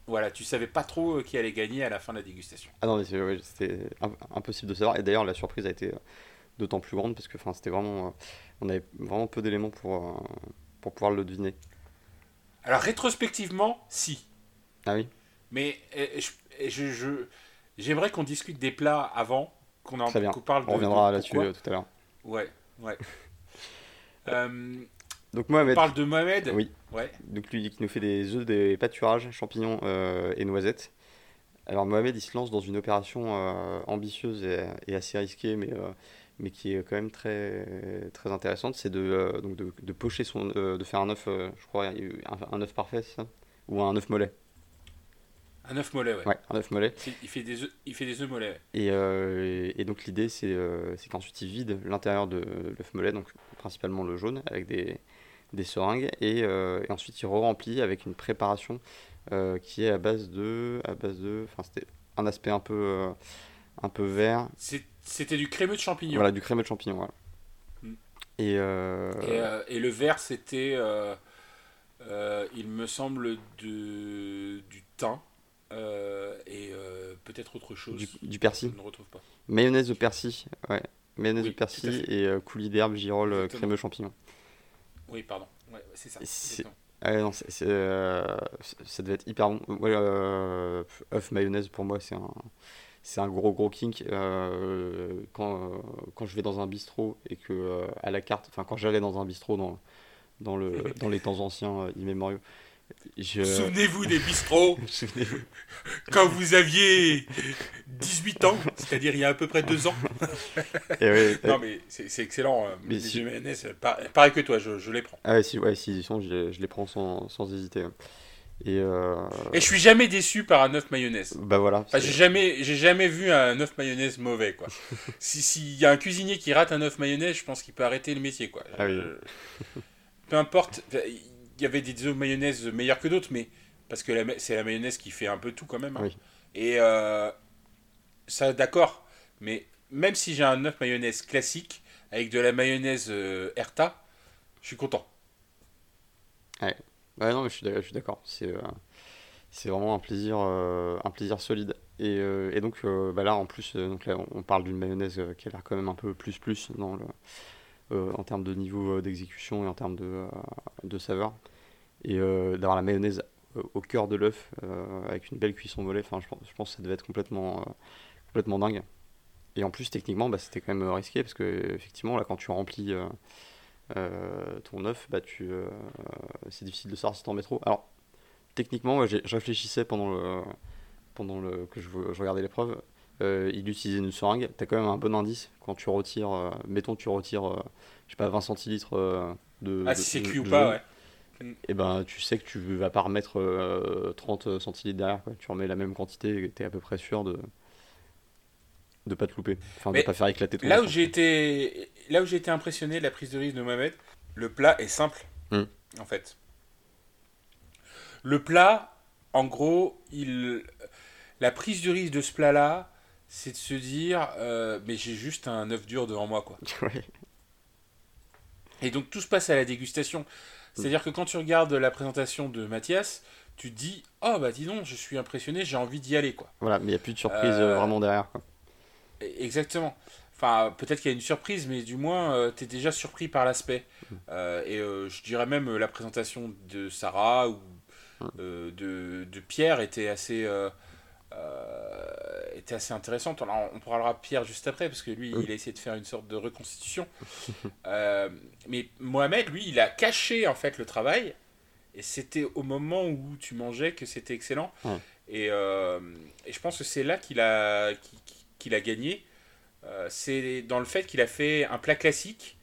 Voilà, tu savais pas trop qui allait gagner à la fin de la dégustation. Ah non, mais c'est- ouais, c'était im- impossible de savoir. Et d'ailleurs, la surprise a été d'autant plus grande parce que enfin, c'était vraiment. euh, on avait vraiment peu d'éléments pour, euh, pour pouvoir le deviner. Alors rétrospectivement, si. Ah oui Mais euh, je- j'aimerais qu'on discute des plats avant, qu'on en parle de, On reviendra de là-dessus tout à l'heure. Ouais, ouais. Euh, Donc, on Mohamed, parle de Mohamed. Oui. Ouais. donc lui qui nous fait des œufs, des pâturages, champignons euh, et noisettes. Alors Mohamed, il se lance dans une opération euh, ambitieuse et, et assez risquée, mais, mais qui est quand même très, très intéressante. C'est de, euh, donc de, de pocher son, euh, de faire un œuf, euh, je crois, un, un œuf parfait, ça? Ou un œuf mollet. Un œuf mollet, ouais. Ouais, un œuf mollet. Il fait des œufs, il fait des œufs mollets. ouais. Et, euh, et donc l'idée, c'est euh, qu'ensuite il vide l'intérieur de l'œuf mollet, donc principalement le jaune, avec des, des seringues, et, euh, et ensuite il re-remplit avec une préparation qui est à base de, à base de, enfin c'était un aspect un peu, un peu vert, C'est- C'était du crémeux de champignons. voilà, du crémeux de champignons, voilà. Mm. Et, euh, Et, euh, et le vert, c'était, euh, il me semble, de, du thym et peut-être autre chose. du, du Je persil, ne retrouve pas. mayonnaise de persil, ouais, mayonnaise Oui, de persil et coulis d'herbe, girole, Exactement. crémeux champignon. Oui, pardon. Ouais, c'est ça. C'est-. Ah non, c'est, c'est, euh, ça devait être hyper bon. Ouais, euh, œuf mayonnaise pour moi c'est un, c'est un gros gros kink. Euh, quand, euh, quand je vais dans un bistrot et que euh, à la carte, enfin quand j'allais dans un bistrot dans, dans, le, dans les temps anciens immémoriaux, je... Souvenez-vous des bistrots Souvenez-vous. quand vous aviez 18 ans, c'est-à-dire il y a à peu près deux ans. Et ouais, Non, mais c'est excellent. Mais les si- pareil que toi, je, je les prends. ah ouais, si, ouais, si ils sont, je, je les prends sans, sans hésiter. Et euh, Et je suis jamais déçu par un œuf mayonnaise. bah voilà. Enfin, j'ai jamais, j'ai jamais vu un œuf mayonnaise mauvais, quoi. si s'il y a un cuisinier qui rate un œuf mayonnaise, je pense qu'il peut arrêter le métier, quoi. Ah oui. Euh, peu importe, il y avait des œufs mayonnaise meilleurs que d'autres, mais parce que c'est la mayonnaise qui fait un peu tout quand même. hein. Oui. Et euh, ça, d'accord. Mais même si j'ai un œuf mayonnaise classique avec de la mayonnaise euh, Erta, je suis content. Ouais, non, mais je suis d'accord. C'est euh, c'est vraiment un plaisir, euh, un plaisir solide. Et, euh, et donc, bah là, en plus, donc là, on parle d'une mayonnaise qui a l'air quand même un peu plus plus dans le, en termes de niveau d'exécution et en termes de, de saveur. Et d'avoir la mayonnaise au cœur de l'œuf avec une belle cuisson enfin, je je pense que ça devait être complètement, complètement dingue. Et en plus, techniquement, bah, c'était quand même risqué parce que, effectivement, là, quand tu remplis ton œuf, bah, tu, euh, c'est difficile de savoir si t'en mets trop. Alors, techniquement, je réfléchissais pendant le, pendant le, que je, je regardais l'épreuve. Euh, il utilisait une seringue. T'as quand même un bon indice quand tu retires, euh, mettons, tu retires, euh, je sais pas, 20 centilitres euh, de. Ah, de- si c'est cuit ou pas, ouais. Et ben, tu sais que tu vas pas remettre euh, 30 centilitres derrière. Quoi. Tu remets la même quantité et t'es à peu près sûr de de pas te louper. Enfin, Mais de pas faire éclater ton Là où j'ai été, là où j'ai été impressionné de la prise de risque de Mohamed, le plat est simple, Hmm. en fait. Le plat, en gros, il, la prise de risque de ce plat-là, c'est de se dire, euh, mais j'ai juste un œuf dur devant moi, quoi. Ouais. Et donc tout se passe à la dégustation. C'est-à-dire que quand tu regardes la présentation de Mathias, tu te dis, oh bah dis donc, je suis impressionné, j'ai envie d'y aller, quoi. Voilà, mais il n'y a plus de surprise Euh, euh, vraiment derrière. Quoi. Exactement. Enfin, peut-être qu'il y a une surprise, mais du moins, tu es déjà surpris par l'aspect. Euh, et euh, je dirais même euh, la présentation de Sarah ou euh, de, de Pierre était assez, euh, était assez intéressante. Alors, on parlera Pierre juste après, parce que lui, il a essayé de faire une sorte de reconstitution. mais Mohamed, lui, il a caché en fait le travail. Et c'était au moment où tu mangeais que c'était excellent. Et, et, je pense que c'est là qu'il a, qu'il a gagné. c'est dans le fait qu'il a fait un plat classique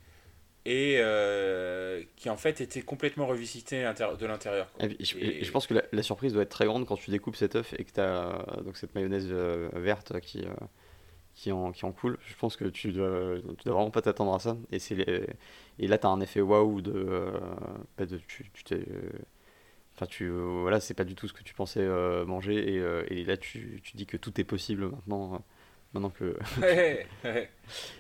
et euh, qui en fait était complètement revisité de l'intérieur. Et, je pense que la, surprise doit être très grande quand tu découpes cet œuf et que tu as donc cette mayonnaise euh, verte qui, euh, qui, en, qui en coule. Je pense que tu dois, tu dois vraiment pas t'attendre à ça. Et, et là, tu as un effet waouh de, de, Tu, tu t'es. Enfin, tu, voilà, c'est pas du tout ce que tu pensais manger. Et, et là, tu, tu dis que tout est possible maintenant maintenant que.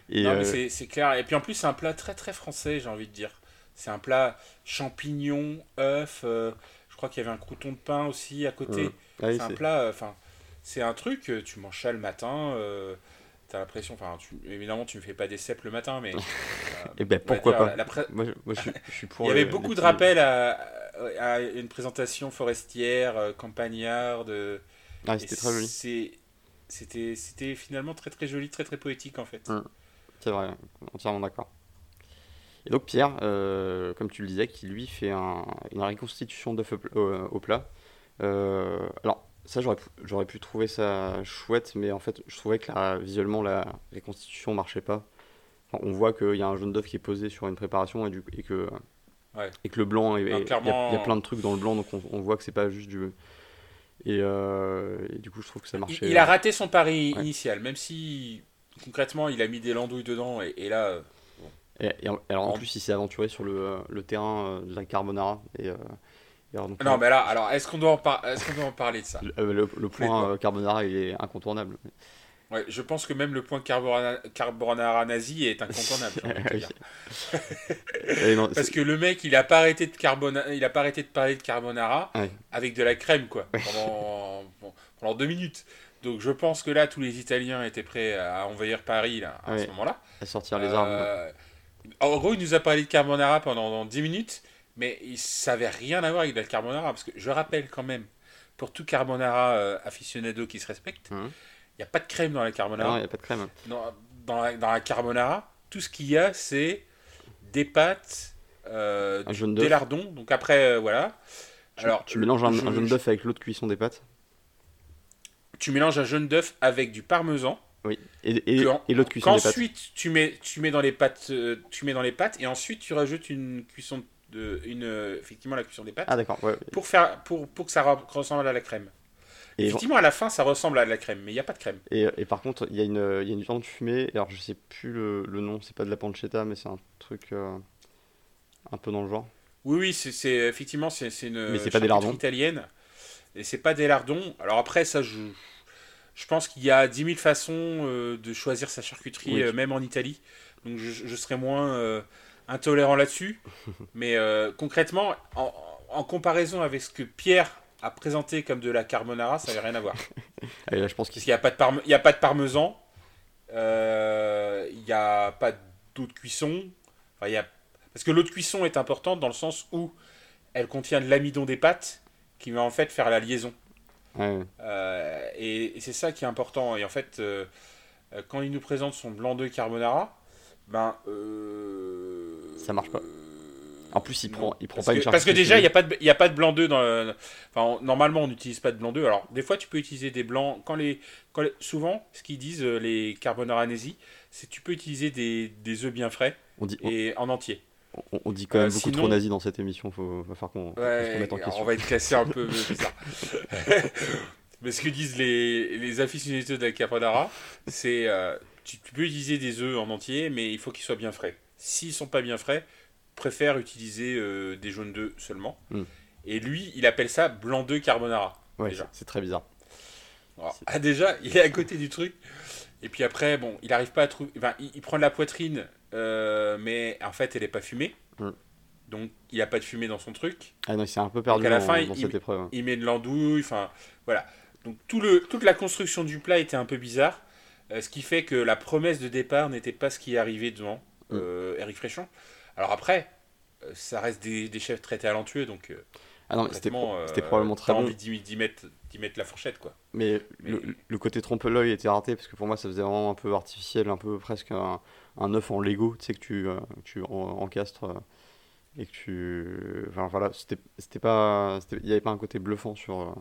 Et non, mais euh, c'est clair. Et puis en plus, c'est un plat très très français, j'ai envie de dire. C'est un plat champignons, œufs. Euh, je crois qu'il y avait un crouton de pain aussi à côté. Ah c'est un plat. Euh, enfin, c'est un truc. Tu manges ça le matin. T'as l'impression, enfin, évidemment, tu ne fais pas des cèpes le matin, mais. Et eh ben pourquoi pas moi, je, suis pour. Il y avait beaucoup de rappels à, à, une présentation forestière, campagnarde. Ah, c'était très joli c'était c'était finalement très très joli, très très poétique en fait. Hum. C'est vrai, entièrement d'accord. Et donc Pierre, euh, comme tu le disais, qui lui fait un, une reconstitution d'œuf au, plat. Euh, alors ça j'aurais j'aurais pu trouver ça chouette, mais en fait je trouvais que la, visuellement la reconstitution marchait pas. on voit qu'il y a un jaune d'œuf qui est posé sur une préparation et, du, et que et que le blanc, il y, a plein de trucs dans le blanc, donc on, on voit que c'est pas juste du euh, et, du coup, je trouve que ça marchait. Il, a raté son pari initial, même si concrètement il a mis des landouilles dedans et, là. Et, alors en, plus, il s'est aventuré sur le, le, terrain de la carbonara. Et, non, mais là, alors est-ce qu'on doit, en est doit en parler de ça? Le, point carbonara, il est incontournable. Ouais, je pense que même le point carbonara, carbonara nazi est incontournable. Parce que le mec, il a pas arrêté de carbonara, il a pas arrêté de parler de carbonara avec de la crème quoi pendant, pendant deux minutes. Donc je pense que là, tous les Italiens étaient prêts à envahir Paris là, à ce moment-là. À sortir les armes. Euh, en gros, il nous a parlé de carbonara pendant 10 minutes, mais il savait rien à voir avec la carbonara parce que je rappelle quand même pour tout carbonara euh, aficionado qui se respecte. Hum. Il n'y a pas de crème dans la carbonara. Non, il n'y a pas de crème. Dans, dans, la, dans, la, carbonara, tout ce qu'il y a, c'est des pâtes, euh, des lardons. Donc après, euh, voilà. Tu, Alors, tu mélanges un, jaune d'œuf avec l'autre cuisson des pâtes? Tu mélanges un jaune d'œuf avec du parmesan. Oui, et, et, et l'autre cuisson des pâtes? Ensuite, tu mets, tu, mets dans les pâtes, euh, tu mets dans les pâtes et ensuite tu rajoutes une cuisson de, une, effectivement la cuisson des pâtes. Ah d'accord. Ouais, pour, faire, pour, pour que ça ressemble à la crème. Effectivement, à la fin, ça ressemble à de la crème, mais il n'y a pas de crème. Et, et par contre, il y, a une, y a une viande fumée, alors je sais plus le, le nom, c'est pas de la pancetta, mais c'est un truc euh, un peu dans le genre. Oui, oui, c'est effectivement, c'est une mais pas des lardons. italienne. Et c'est pas des lardons. Alors après, ça, je, je pense qu'il y a 10 000 façons euh, de choisir sa charcuterie, euh, même en Italie. Donc je, je serais moins intolérant là-dessus. mais concrètement, en, en comparaison avec ce que Pierre à présenter comme de la carbonara, ça n'avait rien à voir. je pense qu'il n'y a, pas de il y a pas de parmesan, euh, il n'y a pas d'eau de cuisson. Enfin, il y a... Parce que l'eau de cuisson est importante dans le sens où elle contient de l'amidon des pâtes qui va en fait faire la liaison. Euh, et, c'est ça qui est important. Et en fait, euh, quand il nous présente son blanc de carbonara, ben. ça marche pas. En plus, il prend, il prend pas une Parce que déjà, il n'y a, pas de, y a pas de blanc d'œuf dans. Enfin, normalement, on n'utilise pas de blanc d'œuf. Alors, des fois, tu peux utiliser des blancs. Quand les, quand souvent, ce qu'ils disent, euh, les nazi, c'est que tu peux utiliser des, des œufs bien frais on dit, et en entier. On, dit quand même euh, beaucoup trop nazi dans cette émission. Il va falloir qu'on ouais, se mette en question. On va être classé un peu bizarre. Mais ce que disent les, les aficionados de la carbonara, c'est euh, tu, tu peux utiliser des œufs en entier, mais il faut qu'ils soient bien frais. S'ils sont pas bien frais, préfère utiliser euh, des jaunes d'œufs seulement. Hmm. Et lui, il appelle ça blanc d'œuf carbonara. Ouais, c'est très bizarre. ah, déjà, il est à côté du truc. Et puis après, bon, il arrive pas à trouver. Enfin, il, prend de la poitrine, euh, mais en fait, elle est pas fumée. Hmm. Donc, il n'y a pas de fumée dans son truc. Ah non, il s'est un peu perdu à la fin, dans il, cette épreuve. Il met de l'andouille, enfin, voilà. Donc, tout le, toute la construction du plat était un peu bizarre. Euh, ce qui fait que la promesse de départ n'était pas ce qui est arrivé devant hmm. Eric Fréchon. Alors après, euh, ça reste des, chefs très talentueux, donc. Euh, ah non, c'était, euh, probablement très bon. envie d'y mettre, la fourchette, quoi. Mais, le, côté trompe-l'œil était raté parce que pour moi, ça faisait vraiment un peu artificiel, un peu presque un, un œuf en Lego, tu sais, que tu, euh, tu encastres euh, et que tu. Enfin voilà, c'était pas. Il n'y avait pas un côté bluffant sur, euh,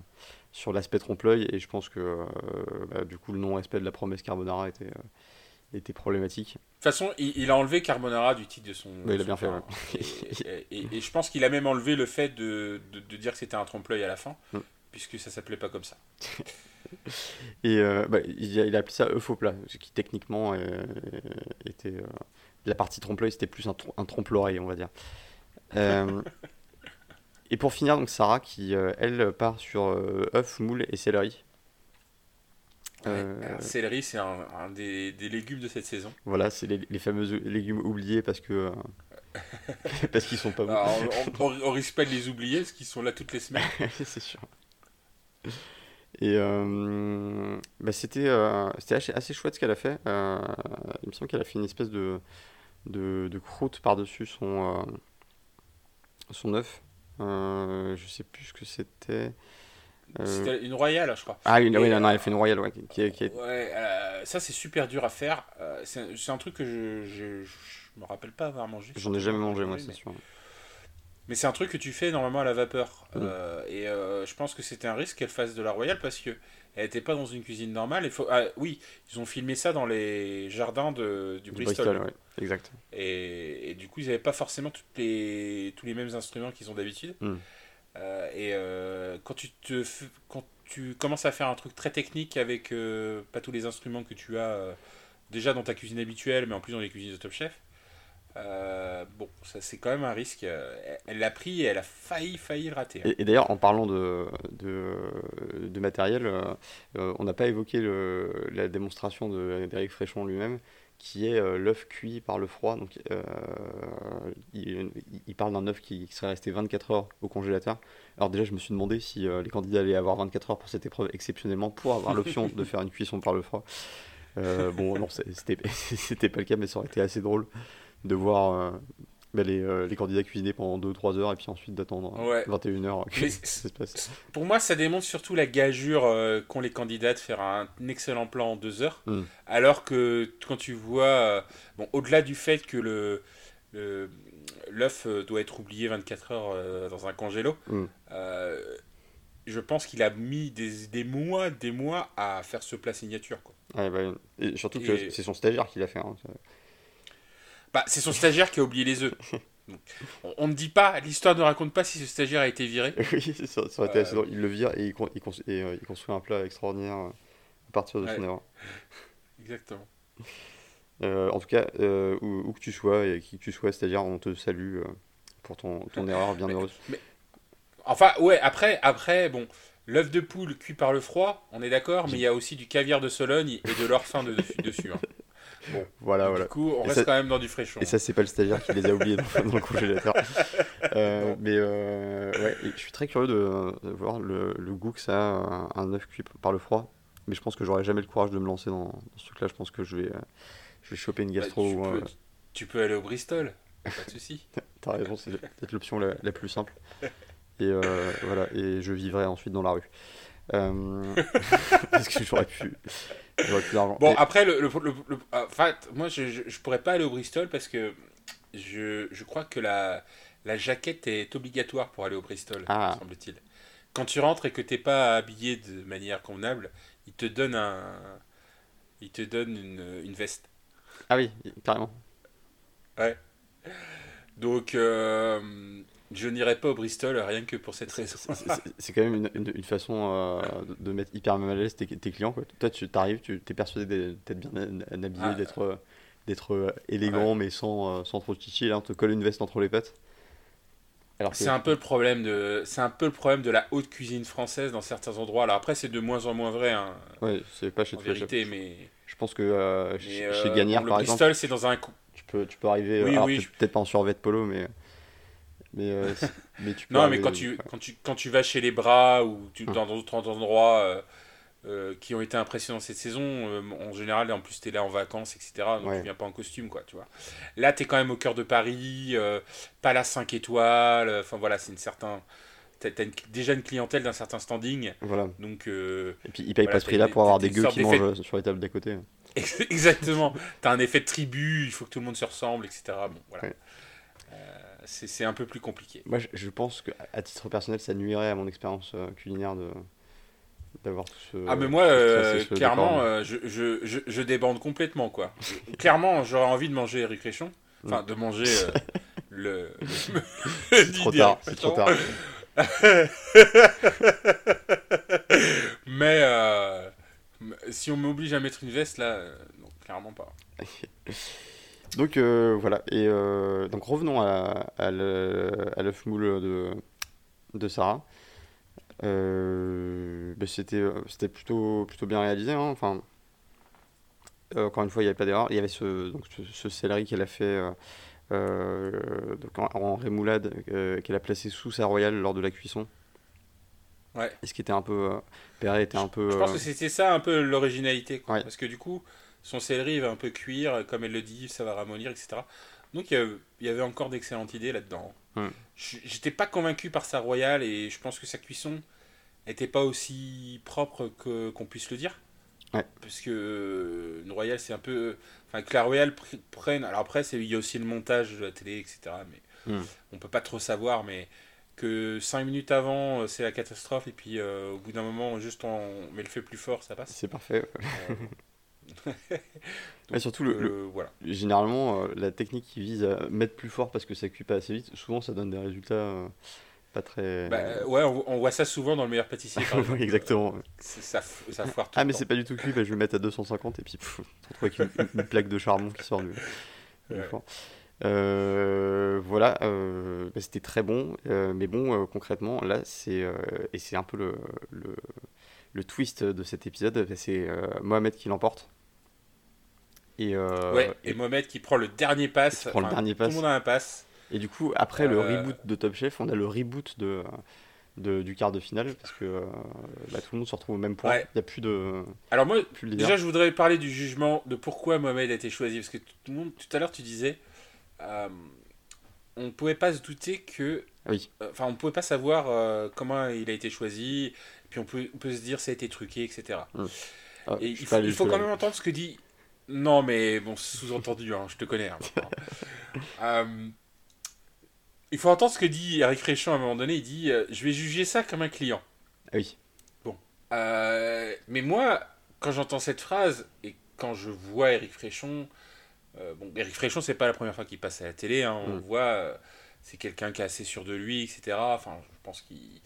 sur l'aspect trompe-l'œil et je pense que bah, du coup, le non-respect de la promesse carbonara était était problématique. De toute façon, il, a enlevé Carbonara du titre de son. il a bien fait. Et, je pense qu'il a même enlevé le fait de, de, dire que c'était un trompe-l'œil à la fin, mm. puisque ça s'appelait pas comme ça. et euh, bah, il, a, appelé ça œuf au plat, ce qui techniquement euh, était. Euh, la partie trompe-l'œil, c'était plus un, un trompe-l'oreille, on va dire. et pour finir, donc Sarah qui, elle, part sur œuf, moule et céleri. Euh, céleri, c'est un, des, légumes de cette saison. Voilà, c'est les, fameux légumes oubliés parce que euh, parce qu'ils sont pas bons. on, risque pas de les oublier parce qu'ils sont là toutes les semaines. c'est sûr. Et euh, bah, c'était assez, assez, chouette ce qu'elle a fait. il me semble qu'elle a fait une espèce de, de, de croûte par-dessus son, son œuf. je sais plus ce que c'était. C'était une royale, je crois. Ah, une, oui, non, elle fait une royale, ouais. Qui, ouais euh, ça, c'est super dur à faire. Euh, c'est un truc que je, je, je, me rappelle pas avoir mangé. J'en ai jamais mangé, moi, c'est sûr. Mais c'est un truc que tu fais normalement à la vapeur. Mm. Euh, et je pense que c'était un risque qu'elle fasse de la royale parce que elle n'était pas dans une cuisine normale. Il faut... Ah, oui, ils ont filmé ça dans les jardins de, du, Bristol. Bristol exact. Et, et, du coup, ils n'avaient pas forcément toutes les, tous les mêmes instruments qu'ils ont d'habitude. Mm. Euh, et euh, quand, tu commences à faire un truc très technique avec euh, pas tous les instruments que tu as déjà dans ta cuisine habituelle, mais en plus dans les cuisines de Top Chef, bon, ça c'est quand même un risque. Elle l'a pris et elle a failli, failli le rater. Hein. Et, d'ailleurs, en parlant de, de, de matériel, on n'a pas évoqué la démonstration d'Eric Fréchon lui-même, qui est euh, l'œuf cuit par le froid. Donc, euh, il, parle d'un œuf qui, serait resté 24 heures au congélateur. Alors déjà, je me suis demandé si euh, les candidats allaient avoir 24 heures pour cette épreuve exceptionnellement pour avoir l'option de faire une cuisson par le froid. bon, non, c'était pas le cas, mais ça aurait été assez drôle de voir bah, euh, les, candidats cuisiner pendant 2-3 heures et puis ensuite d'attendre 21 heures Pour moi, ça démontre surtout la gageure euh, qu'ont les candidats de faire un excellent plan en 2 heures. Hmm. Alors que quand tu vois, euh, bon, au-delà du fait que le, l'œuf doit être oublié 24 heures dans un congélo, hmm. je pense qu'il a mis des, des, mois, des mois à faire ce plat signature. Quoi. Bah, et surtout que c'est son stagiaire qui l'a fait. Hein, bah, c'est son stagiaire qui a oublié les œufs. on ne dit pas, l'histoire ne raconte pas si ce stagiaire a été viré. oui, ça, aurait été assez drôle. Il le vire et il, euh, il, construit un plat extraordinaire euh, à partir de son erreur. Exactement. Euh, en tout cas, où, que tu sois et qui que tu sois, c'est-à-dire on te salue pour ton, ton erreur bien heureuse. Enfin, ouais, après, après bon, l'œuf de poule cuit par le froid, on est d'accord, mais il y a aussi du caviar de Sologne et de l'or fin de, dessus. Hein. Bon, voilà, voilà. Du coup, on reste quand même dans du fraîchon. Et ça, c'est pas le stagiaire qui les a oubliés dans, le congélateur. Euh, mais euh, ouais, je suis très curieux de, voir le, goût que ça a, un œuf cuit par le froid. Mais je pense que j'aurais jamais le courage de me lancer dans, ce truc-là. Je pense que je vais, euh, je vais choper une bah, gastro. tu, peux, tu, peux, aller au Bristol, pas de souci. T'as raison, c'est peut-être l'option la, la, plus simple. Et voilà, et je vivrai ensuite dans la rue. parce que j'aurais pu. Bon, après, le, le, en fait, moi, je, je, pourrais pas aller au Bristol parce que je, je crois que la, la jaquette est obligatoire pour aller au Bristol, ah. semble-t-il. Quand tu rentres et que t'es pas habillé de manière convenable, il te donne un, il te donne une, une veste. Ah oui, carrément. Ouais. Donc, euh, je n'irai pas au Bristol rien que pour cette raison. C'est quand même une, une, façon euh, de mettre hyper mal à l'aise tes, tes, clients. Quoi. Toi, tu arrives, tu es persuadé d'être bien habillé, ah. d'être d'être euh, élégant, mais sans, euh, sans trop chichi. Là, on te colle une veste entre les pattes. C'est un peu le problème de c'est un peu le problème de la haute cuisine française dans certains endroits. Alors après c'est de moins en moins vrai. Hein, ouais, c'est pas chez en vérité, mais je pense que chez, Gagnère par exemple. Bristol c'est dans un tu peux tu peux arriver. Oui, oui, peut-être pas en survêt de polo, mais mais, euh, mais tu non, mais quand tu, quand, tu, quand tu vas chez les bras ou tu, dans d'autres endroits euh, euh, qui ont été impressionnants cette saison, en général, en plus, tu es là en vacances, etc. Donc tu viens pas en costume, quoi, tu vois. Là, tu es quand même au cœur de Paris, pas la 5 étoiles, enfin voilà, c'est une certain t'as déjà une clientèle d'un certain standing. Voilà. Donc, euh, Et puis ils payent Voilà, pas ce prix-là pour avoir des gueux qui mangent sur les tables d'à côté. exactement. T'as un effet de tribu, il faut que tout le monde se ressemble, etc. Bon, voilà. Ouais. Euh, c'est c'est un peu plus compliqué. Moi, je, je pense que à titre personnel, ça nuirait à mon expérience euh, culinaire de d'avoir tout ce. Ah mais moi, euh, ce clairement, euh, je, je, je, je débande complètement, quoi. clairement, j'aurais envie de manger Eric Réchon. Enfin, de manger euh, le... le... c'est trop tard. C'est trop tard. Mais si on m'oblige à mettre une veste, là, non, clairement pas. Donc euh, voilà. Et euh, donc revenons à, l'œuf moule de, de Sarah. Euh, ben, c'était c'était plutôt plutôt bien réalisé. hein. Enfin, encore une fois, il n'y avait pas d'erreur. Il y avait ce, donc, ce, ce céleri qu'elle a fait donc en, en rémoulade, qu'elle a placé sous sa royale lors de la cuisson. Ouais. Et ce qui était un peu. Perret était un peu. Je pense que c'était ça un peu l'originalité. Ouais. Parce que du coup, son céleri va un peu cuire, comme elle le dit, ça va ramollir, etc. Donc il y, avait encore d'excellentes idées là-dedans. J'étais pas convaincu par sa royale et je pense que sa cuisson n'était pas aussi propre que qu'on puisse le dire. Ouais. Parce que euh, une royale, c'est un peu. Enfin, que la royale pr- prenne. Alors après, il y a aussi le montage de la télé, etc. Mais Hmm. on peut pas trop savoir. Mais que 5 minutes avant, euh, c'est la catastrophe. Et puis euh, au bout d'un moment, juste on met le feu plus fort, ça passe. C'est parfait. Euh, Et surtout, le, le- euh, voilà. généralement, euh, la technique qui vise à mettre plus fort parce que ça cuit pas assez vite, souvent ça donne des résultats euh, pas très. Bah, ouais, on, on voit ça souvent dans le meilleur pâtissier. par Oui, exemple. exactement. Ça, ça foire tout Ah, mais c'est pas du tout cuit, bah, je vais le mettre à 250 et puis pff, retrouves avec une, une plaque de charbon qui sort du, Ouais. Euh, voilà, euh, bah, c'était très bon, euh, mais bon, concrètement, là, c'est et c'est un peu le, le, le twist de cet épisode, bah, c'est Mohamed qui l'emporte. Et, euh, Ouais, et, et Mohamed qui prend le dernier pass. Qui prend le dernier Tout pass. le monde a un pass. et du coup, après le Euh, reboot de Top Chef, on a le reboot de, de- du quart de finale parce que euh, bah, tout le monde se retrouve au même point. Il Ouais. n'y a plus de, Alors moi, plus déjà, je voudrais parler du jugement de pourquoi Mohamed a été choisi. Parce que tout le monde, tout à l'heure, tu disais, euh, on ne pouvait pas se douter que... Oui. euh, Enfin, on ne pouvait pas savoir euh, comment il a été choisi. Puis on peut, on peut se dire ça a été truqué, etc. Ah, Et je suis il faut, il quand même entendre ce que dit. Non, mais bon, sous-entendu, hein, je te connais. hein. Euh, il faut entendre ce que dit Eric Fréchon à un moment donné. Il dit euh, Je vais juger ça comme un client. Ah oui. Euh, mais moi, quand j'entends cette phrase et quand je vois Eric Fréchon, bon, Eric Fréchon, c'est pas la première fois qu'il passe à la télé, hein, on Mm. le voit, c'est quelqu'un qui est assez sûr de lui, etc. Enfin, je pense qu'il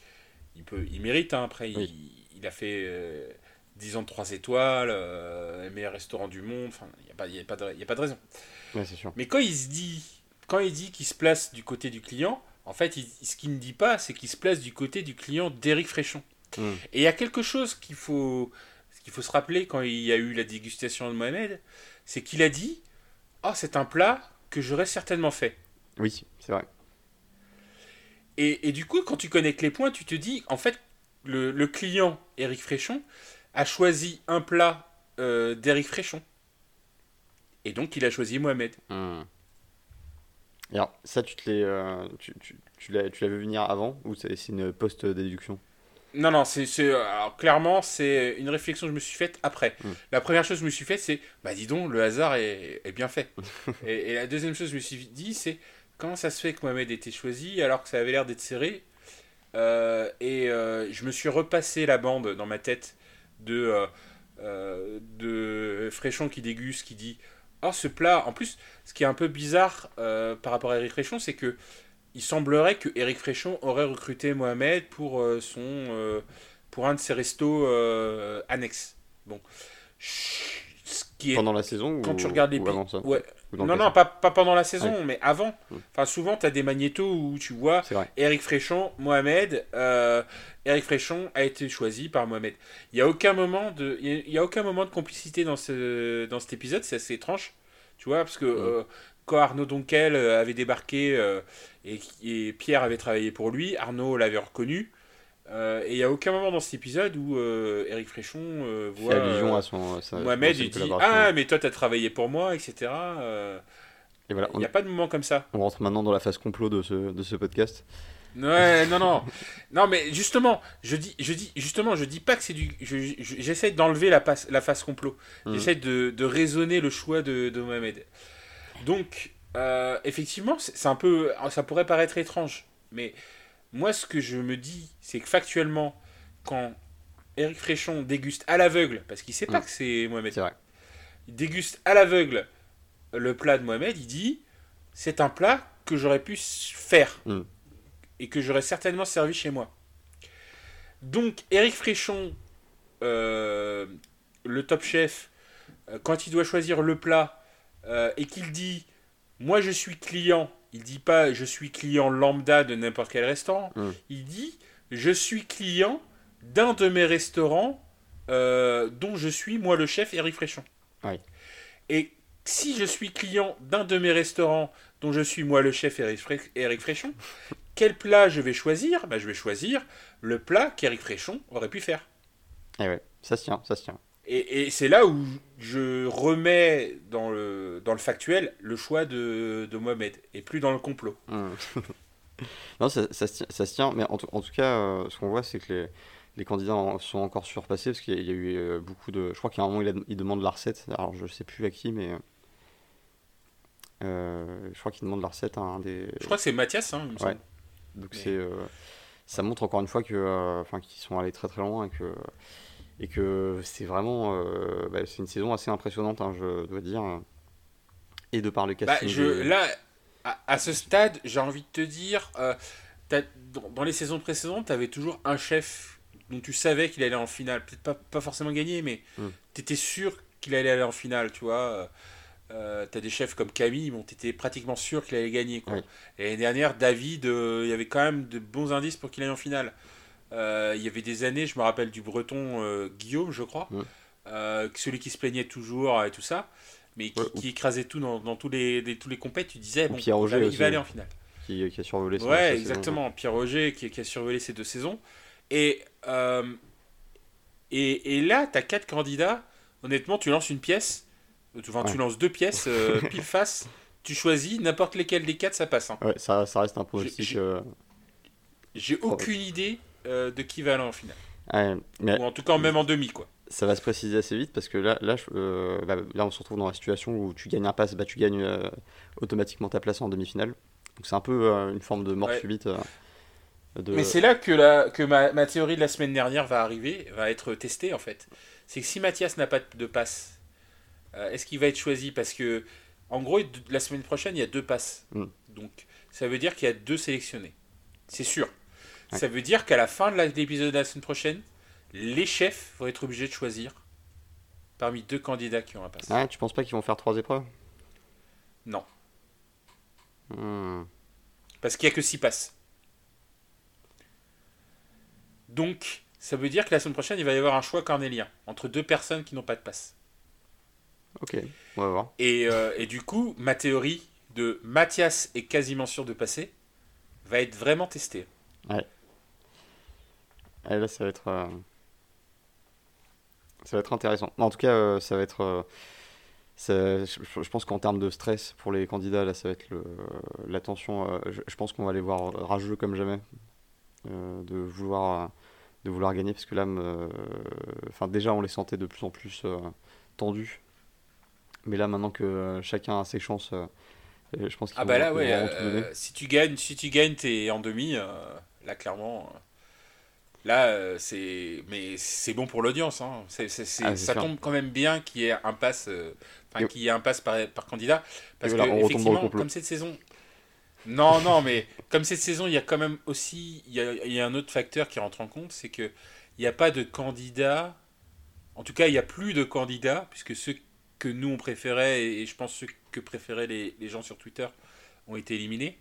il peut, il mérite. hein. Après, Oui. il, il a fait 10 ans de 3 étoiles, euh, le meilleur restaurant du monde. Enfin, il n'y a, pas- y a, pas de- il y a pas de raison. Ouais, sûr. Mais quand il se dit, quand il dit qu'il se place du côté du client, en fait, il- ce qu'il ne dit pas, c'est qu'il se place du côté du client d'Éric Fréchon. Mm. Et il y a quelque chose qu'il faut, qu'il faut se rappeler quand il y a eu la dégustation de Mohamed, c'est qu'il a dit, oh, c'est un plat que j'aurais certainement fait. Oui, c'est vrai. Et, et du coup, quand tu connectes les points, tu te dis, en fait, le, le client Éric Fréchon a choisi un plat euh, d'Éric Fréchon. Et donc, il a choisi Mohamed. Hmm. Alors, ça, tu te l'es, euh, tu, tu, tu l'as, tu l'as vu venir avant ou c'est, c'est une post-déduction? Non, non, c'est, c'est- alors, clairement, c'est une réflexion que je me suis faite après. Mm. La première chose que je me suis faite, c'est, bah dis donc, le hasard est, est bien fait. et, et la deuxième chose que je me suis dit, c'est, comment ça se fait que Mohamed ait été choisi alors que ça avait l'air d'être serré? Euh, Et euh, je me suis repassé la bande dans ma tête de, euh, euh, de Fréchon qui déguste, qui dit, oh ce plat, en plus, ce qui est un peu bizarre euh, par rapport à Eric Fréchon, c'est que il semblerait que Eric Fréchon aurait recruté Mohamed pour son pour un de ses restos annexes. Bon, qui est Pendant la saison quand ou, tu regardes les ou avant ça ouais, Ou non non pas, pas pendant la saison mais avant. Enfin souvent tu as des magnétos où tu vois. Eric Fréchon, Mohamed, euh, Eric Fréchon a été choisi par Mohamed. Il y a aucun moment de il y a- aucun moment de complicité dans ce dans cet épisode, c'est assez étrange. Tu vois parce que euh, quand Arnaud Donquel euh, avait débarqué euh, et Pierre avait travaillé pour lui, Arnaud l'avait reconnu. Euh, et il n'y a aucun moment dans cet épisode où euh, Eric Fréchon euh, Fait voit allusion euh, à son. sa- Mohamed et dit. Ah, mais toi, t'as travaillé pour moi, etc. Et voilà, Il n'y a pas de moment comme ça. on rentre maintenant dans la phase complot de ce, de ce podcast. Ouais, non, non. Non, mais justement, je dis, je dis, justement, je dis pas que c'est du. J'essaie d'enlever la, la face complot. Mm. J'essaie de, de, raisonner le choix de, de Mohamed. Donc, effectivement, c'est un peu. Ça pourrait paraître étrange. Mais moi, ce que je me dis, c'est que factuellement, quand Eric Fréchon déguste à l'aveugle, parce qu'il sait pas mm. que c'est Mohamed. Vrai. Il déguste à l'aveugle le plat de Mohamed, il dit c'est un plat que j'aurais pu faire. Mm et que j'aurais certainement servi chez moi. Donc, Eric Fréchon, euh, le top chef, euh, quand il doit choisir le plat euh, et qu'il dit Moi je suis client, il dit pas Je suis client lambda de n'importe quel restaurant, mm. il dit Je suis client d'un de mes restaurants dont je suis moi le chef Eric Fréchon. Et si je suis client d'un de mes restaurants dont je suis moi le chef Eric Fréchon, quel plat je vais choisir? Bah, Je vais choisir le plat qu'Éric Fréchon aurait pu faire. Et eh ouais, ça se tient, ça se tient. Et, et c'est là où je remets dans le, dans le factuel le choix de, de Mohamed, et plus dans le complot. Mmh. non, ça, ça, ça, se tient, mais en, en tout cas, euh, ce qu'on voit, c'est que les, les candidats sont encore surpassés, parce qu'il y, a eu euh, beaucoup de... Je crois qu'à un moment, il, il, demande la recette, alors je sais plus à qui, mais... Euh, je crois qu'il demande la recette à un des... Je crois que c'est Mathias, hein, il me ouais. Donc c'est, euh, ça montre encore une fois que, enfin, qu'ils sont allés très très loin et que et que c'est vraiment, euh, bah, c'est une saison assez impressionnante, hein, je dois dire. Et de par le bah, casting. Là, à, ce stade, j'ai envie de te dire, dans, les saisons précédentes, tu avais toujours un chef dont tu savais qu'il allait en finale. Peut-être pas, pas forcément gagner, mais hmm. tu étais sûr qu'il allait aller en finale, tu vois. Euh, t'as des chefs comme Camille, bon, t'étais pratiquement sûr qu'il allait gagner. Quoi. Et l'année dernière, David, euh, il y avait quand même de bons indices pour qu'il aille en finale. Euh, il y avait des années, je me rappelle du breton Guillaume, je crois, celui qui se plaignait toujours et tout ça, mais qui, écrasait tout dans, tous les, tous les compètes. Tu disais, bon, il va aller en finale. Qui, a survolé Ouais, exactement. Pierre Roger qui, qui, a survolé ces deux saisons. Et, et, et là, t'as quatre candidats. Honnêtement, tu lances une pièce Enfin, tu lances deux pièces, euh, pile face, tu choisis, n'importe lesquelles des quatre, ça passe. Hein. Ouais, ça, ça reste un pronostic. J'ai aucune idée euh, de qui va aller en finale. mais... Ou en tout cas, même en demi, quoi. Ça va se préciser assez vite parce que là, là, euh, bah, là, on se retrouve dans la situation où tu gagnes un pass, bah, tu gagnes automatiquement ta place en demi-finale. Donc c'est un peu une forme de mort subite. De... Mais c'est là que, la, que ma, ma, théorie de la semaine dernière va arriver, va être testée en fait. C'est que si Mathias n'a pas de passe euh, est-ce qu'il va être choisi? Parce que, en gros, la semaine prochaine, il y a deux passes. Mm. Donc, ça veut dire qu'il y a deux sélectionnés. C'est sûr. Ça veut dire qu'à la fin de l'épisode de la semaine prochaine, les chefs vont être obligés de choisir parmi deux candidats qui ont un pass. Ah, tu penses pas qu'ils vont faire trois épreuves? Non. Hmm. Parce qu'il n'y a que six passes. Donc, ça veut dire que la semaine prochaine, il va y avoir un choix cornélien entre deux personnes qui n'ont pas de passe. Ok, on va voir. Et, euh, et du coup, ma théorie de Mathias est quasiment sûr de passer va être vraiment testée. Ouais. Et là, ça va être. Euh, ça va être intéressant. En tout cas, euh, ça va être. je, pense qu'en termes de stress pour les candidats, là, ça va être l'attention. Je, je, pense qu'on va les voir rageux comme jamais. de vouloir de vouloir gagner parce que là, enfin déjà on les sentait de plus en plus tendus mais là, maintenant que euh, chacun a ses chances, euh, je pense Ah bah là, ouais, euh, si tu gagnes, si tu gagnes, t'es en demi. là, clairement, là, c'est, mais c'est bon pour l'audience. Hein. C'est, ah, ça tombe quand même bien qu'il y ait un pass, enfin, qu'il y ait un pass par, par candidat, parce que effectivement, comme cette saison. Non, non, mais comme cette saison, il y a quand même aussi, il y a, il y a un autre facteur qui rentre en compte, c'est que il n'y a pas de candidat. En tout cas, il n'y a plus de candidats, puisque ceux que nous on préférait, et, je pense ceux que préféraient les, les, gens sur Twitter ont été éliminés.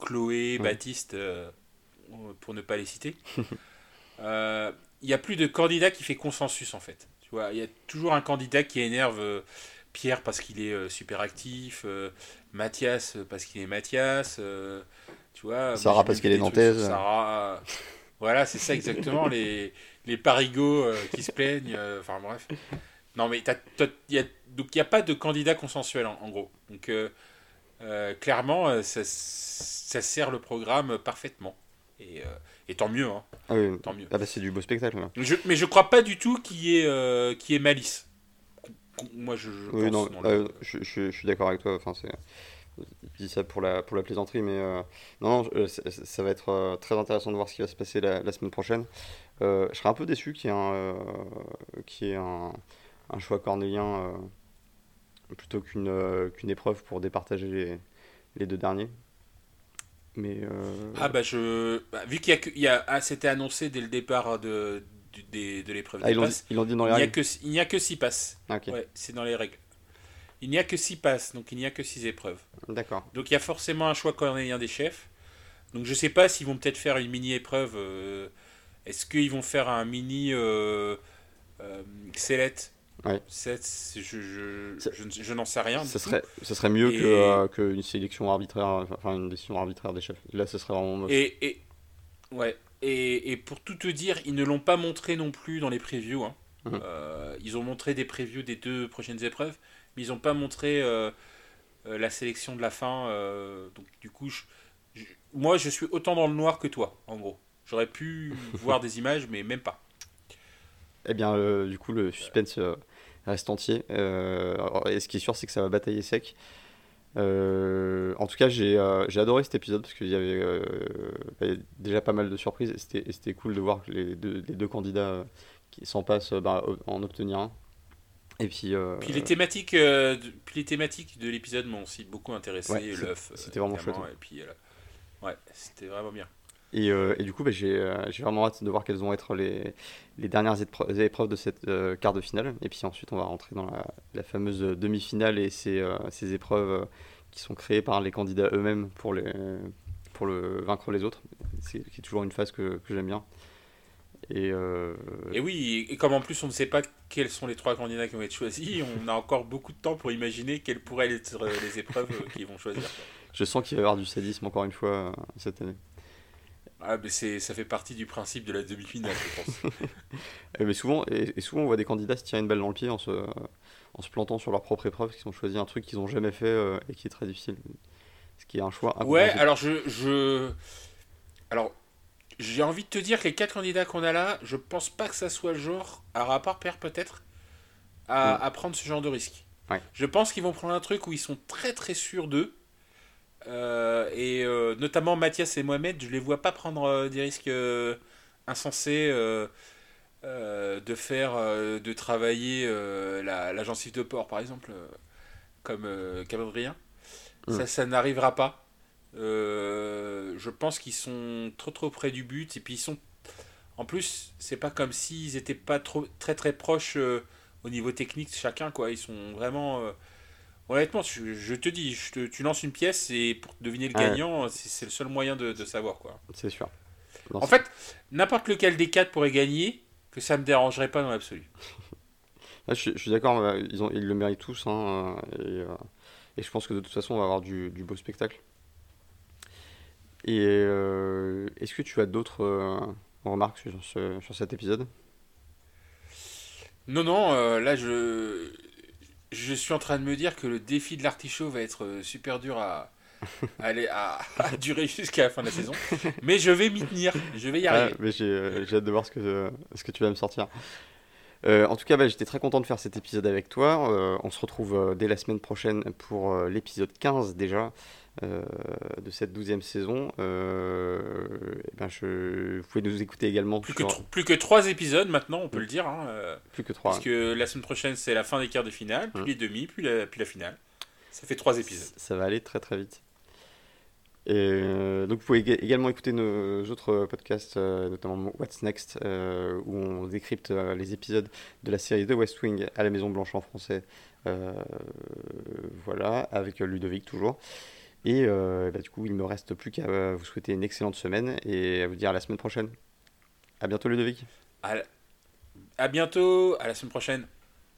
Chloé, Baptiste, euh, pour ne pas les citer. Euh, il n'y a plus de candidat qui fait consensus en fait. Tu vois, il y a toujours un candidat qui énerve euh, Pierre parce qu'il est super actif, Mathias parce qu'il est Mathias, tu vois. Sarah parce qu'elle est nantaise. Sarah, voilà, c'est ça exactement les les parigots qui se plaignent. Enfin bref. Non, mais il n'y a pas de candidat consensuel en, gros. Donc euh, euh, clairement, ça, ça, sert le programme parfaitement. Et, et tant mieux. Hein. Ah, oui. tant mieux. Ah bah c'est du beau spectacle. Là. Je, mais je crois pas du tout qu'il y, ait, y ait malice. Moi, je, je oui, non, je, je, suis d'accord avec toi. Enfin, c'est je dis ça pour la, pour la plaisanterie, mais euh, non, non ça, va être euh, très intéressant de voir ce qui va se passer la, la semaine prochaine. Euh, je serais un peu déçu qu'il y ait un, qui un, un, choix cornélien plutôt qu'une qu'une épreuve pour départager les, les deux derniers. Mais Ah bah je... Bah, vu qu'il y a, ah, c'était annoncé dès le départ de, de, de l'épreuve ah, ils l'ont dit dans les règles Il n'y a que 6 passes. Ah, ouais, c'est dans les règles. Il n'y a que 6 passes, donc il n'y a que 6 épreuves. D'accord. Donc il y a forcément un choix cornélien des chefs. Donc je sais pas s'ils vont peut-être faire une mini épreuve. Euh, est-ce qu'ils vont faire un mini euh, euh, ouais. je, je, je, n'en sais rien. Ce serait, ce serait mieux que qu'une sélection arbitraire, enfin une décision arbitraire des chefs. Là, ce serait vraiment. Et, et, ouais. Et, et, pour tout te dire, ils ne l'ont pas montré non plus dans les previews. Hein. Mhm. ils ont montré des previews des deux prochaines épreuves ils n'ont pas montré euh, euh, la sélection de la fin. Euh, donc du coup, moi je suis autant dans le noir que toi, en gros. J'aurais pu voir des images, mais même pas. Eh bien, du coup, le suspense reste entier. et ce qui est sûr, c'est que ça va batailler sec. en tout cas, j'ai adoré cet épisode parce qu'il y, avait déjà pas mal de surprises et c'était cool de voir les deux, les deux candidats qui s'en passent bah, en obtenir un. Et puis, euh, puis les thématiques, euh, de, puis les thématiques de l'épisode m'ont aussi beaucoup intéressé. l'œuf. C'était vraiment chouette. Et puis, euh, ouais, c'était vraiment bien. Et, et, du coup, bah, j'ai vraiment hâte de voir quelles vont être les, les dernières épreuves de cette quart de finale. Et puis ensuite, on va rentrer dans la, la fameuse demi-finale et ces, ces épreuves qui sont créées par les candidats eux-mêmes pour, les, pour le, vaincre les autres. C'est toujours une phase que, que j'aime bien. Et, euh, et, oui, et comme en plus on ne sait pas quels sont les trois candidats qui vont être choisis, on a encore beaucoup de temps pour imaginer quelles pourraient être les épreuves qu'ils vont choisir. Je sens qu'il va y avoir du sadisme encore une fois euh, cette année. Ah, mais ça fait partie du principe de la demi-finale, je pense. mais souvent, et, souvent, on voit des candidats se tirer une balle dans le pied en se, en se plantant sur leur propre épreuve, qu'ils ont choisi un truc qu'ils n'ont jamais fait euh, et qui est très difficile. Ce qui est un choix. Ouais, alors je, je. Alors, j'ai envie de te dire que les quatre candidats qu'on a là, je pense pas que ça soit le genre, à rapport père peut-être, à, mm. prendre ce genre de risque. Je pense qu'ils vont prendre un truc où ils sont très très sûrs d'eux. Euh, et euh, notamment Mathias et Mohamed, je les vois pas prendre euh, des risques insensés de faire, de travailler la, la, gencive de porc par exemple, comme Cabrien. Mm. Ça, ça n'arrivera pas. Euh, je pense qu'ils sont trop trop près du but et puis ils sont en plus c'est pas comme s'ils étaient pas trop très très proches euh, au niveau technique chacun quoi ils sont vraiment euh, honnêtement je, te dis je tu lances une pièce et pour deviner le gagnant c'est le seul moyen de, savoir quoi. C'est sûr. En fait n'importe lequel des quatre pourrait gagner que ça me dérangerait pas dans l'absolu. Je, suis d'accord ils, ont, ils le méritent tous hein, et, et, je pense que de toute façon on va avoir du, du beau spectacle. Et euh, est-ce que tu as d'autres euh, remarques sur, sur, cet épisode? Non, non, euh, là je, je suis en train de me dire que le défi de l'artichaut va être super dur à, aller à, durer jusqu'à la fin de la saison. Mais je vais m'y tenir, je vais y arriver. mais j'ai, hâte de voir ce que, ce que tu vas me sortir. en tout cas, bah, j'étais très content de faire cet épisode avec toi. on se retrouve dès la semaine prochaine pour l'épisode 15 déjà. Euh, de cette douzième saison. Euh, eh ben je, vous pouvez nous écouter également. Plus, que, plus que trois épisodes maintenant, on peut le dire. Hein, euh, plus que trois. Parce que la semaine prochaine, c'est la fin des quarts de finale, puis les demi, puis la, puis la finale. Ça fait trois épisodes. Ça va aller très très vite. Et donc vous pouvez également écouter nos autres podcasts, notamment What's Next, où on décrypte les épisodes de la série The West Wing à la Maison Blanche en français. voilà, avec Ludovic toujours. Et euh, bah, du coup, il ne me reste plus qu'à euh, vous souhaiter une excellente semaine et à vous dire à la semaine prochaine. À bientôt, Ludovic. À, à bientôt, à la semaine prochaine.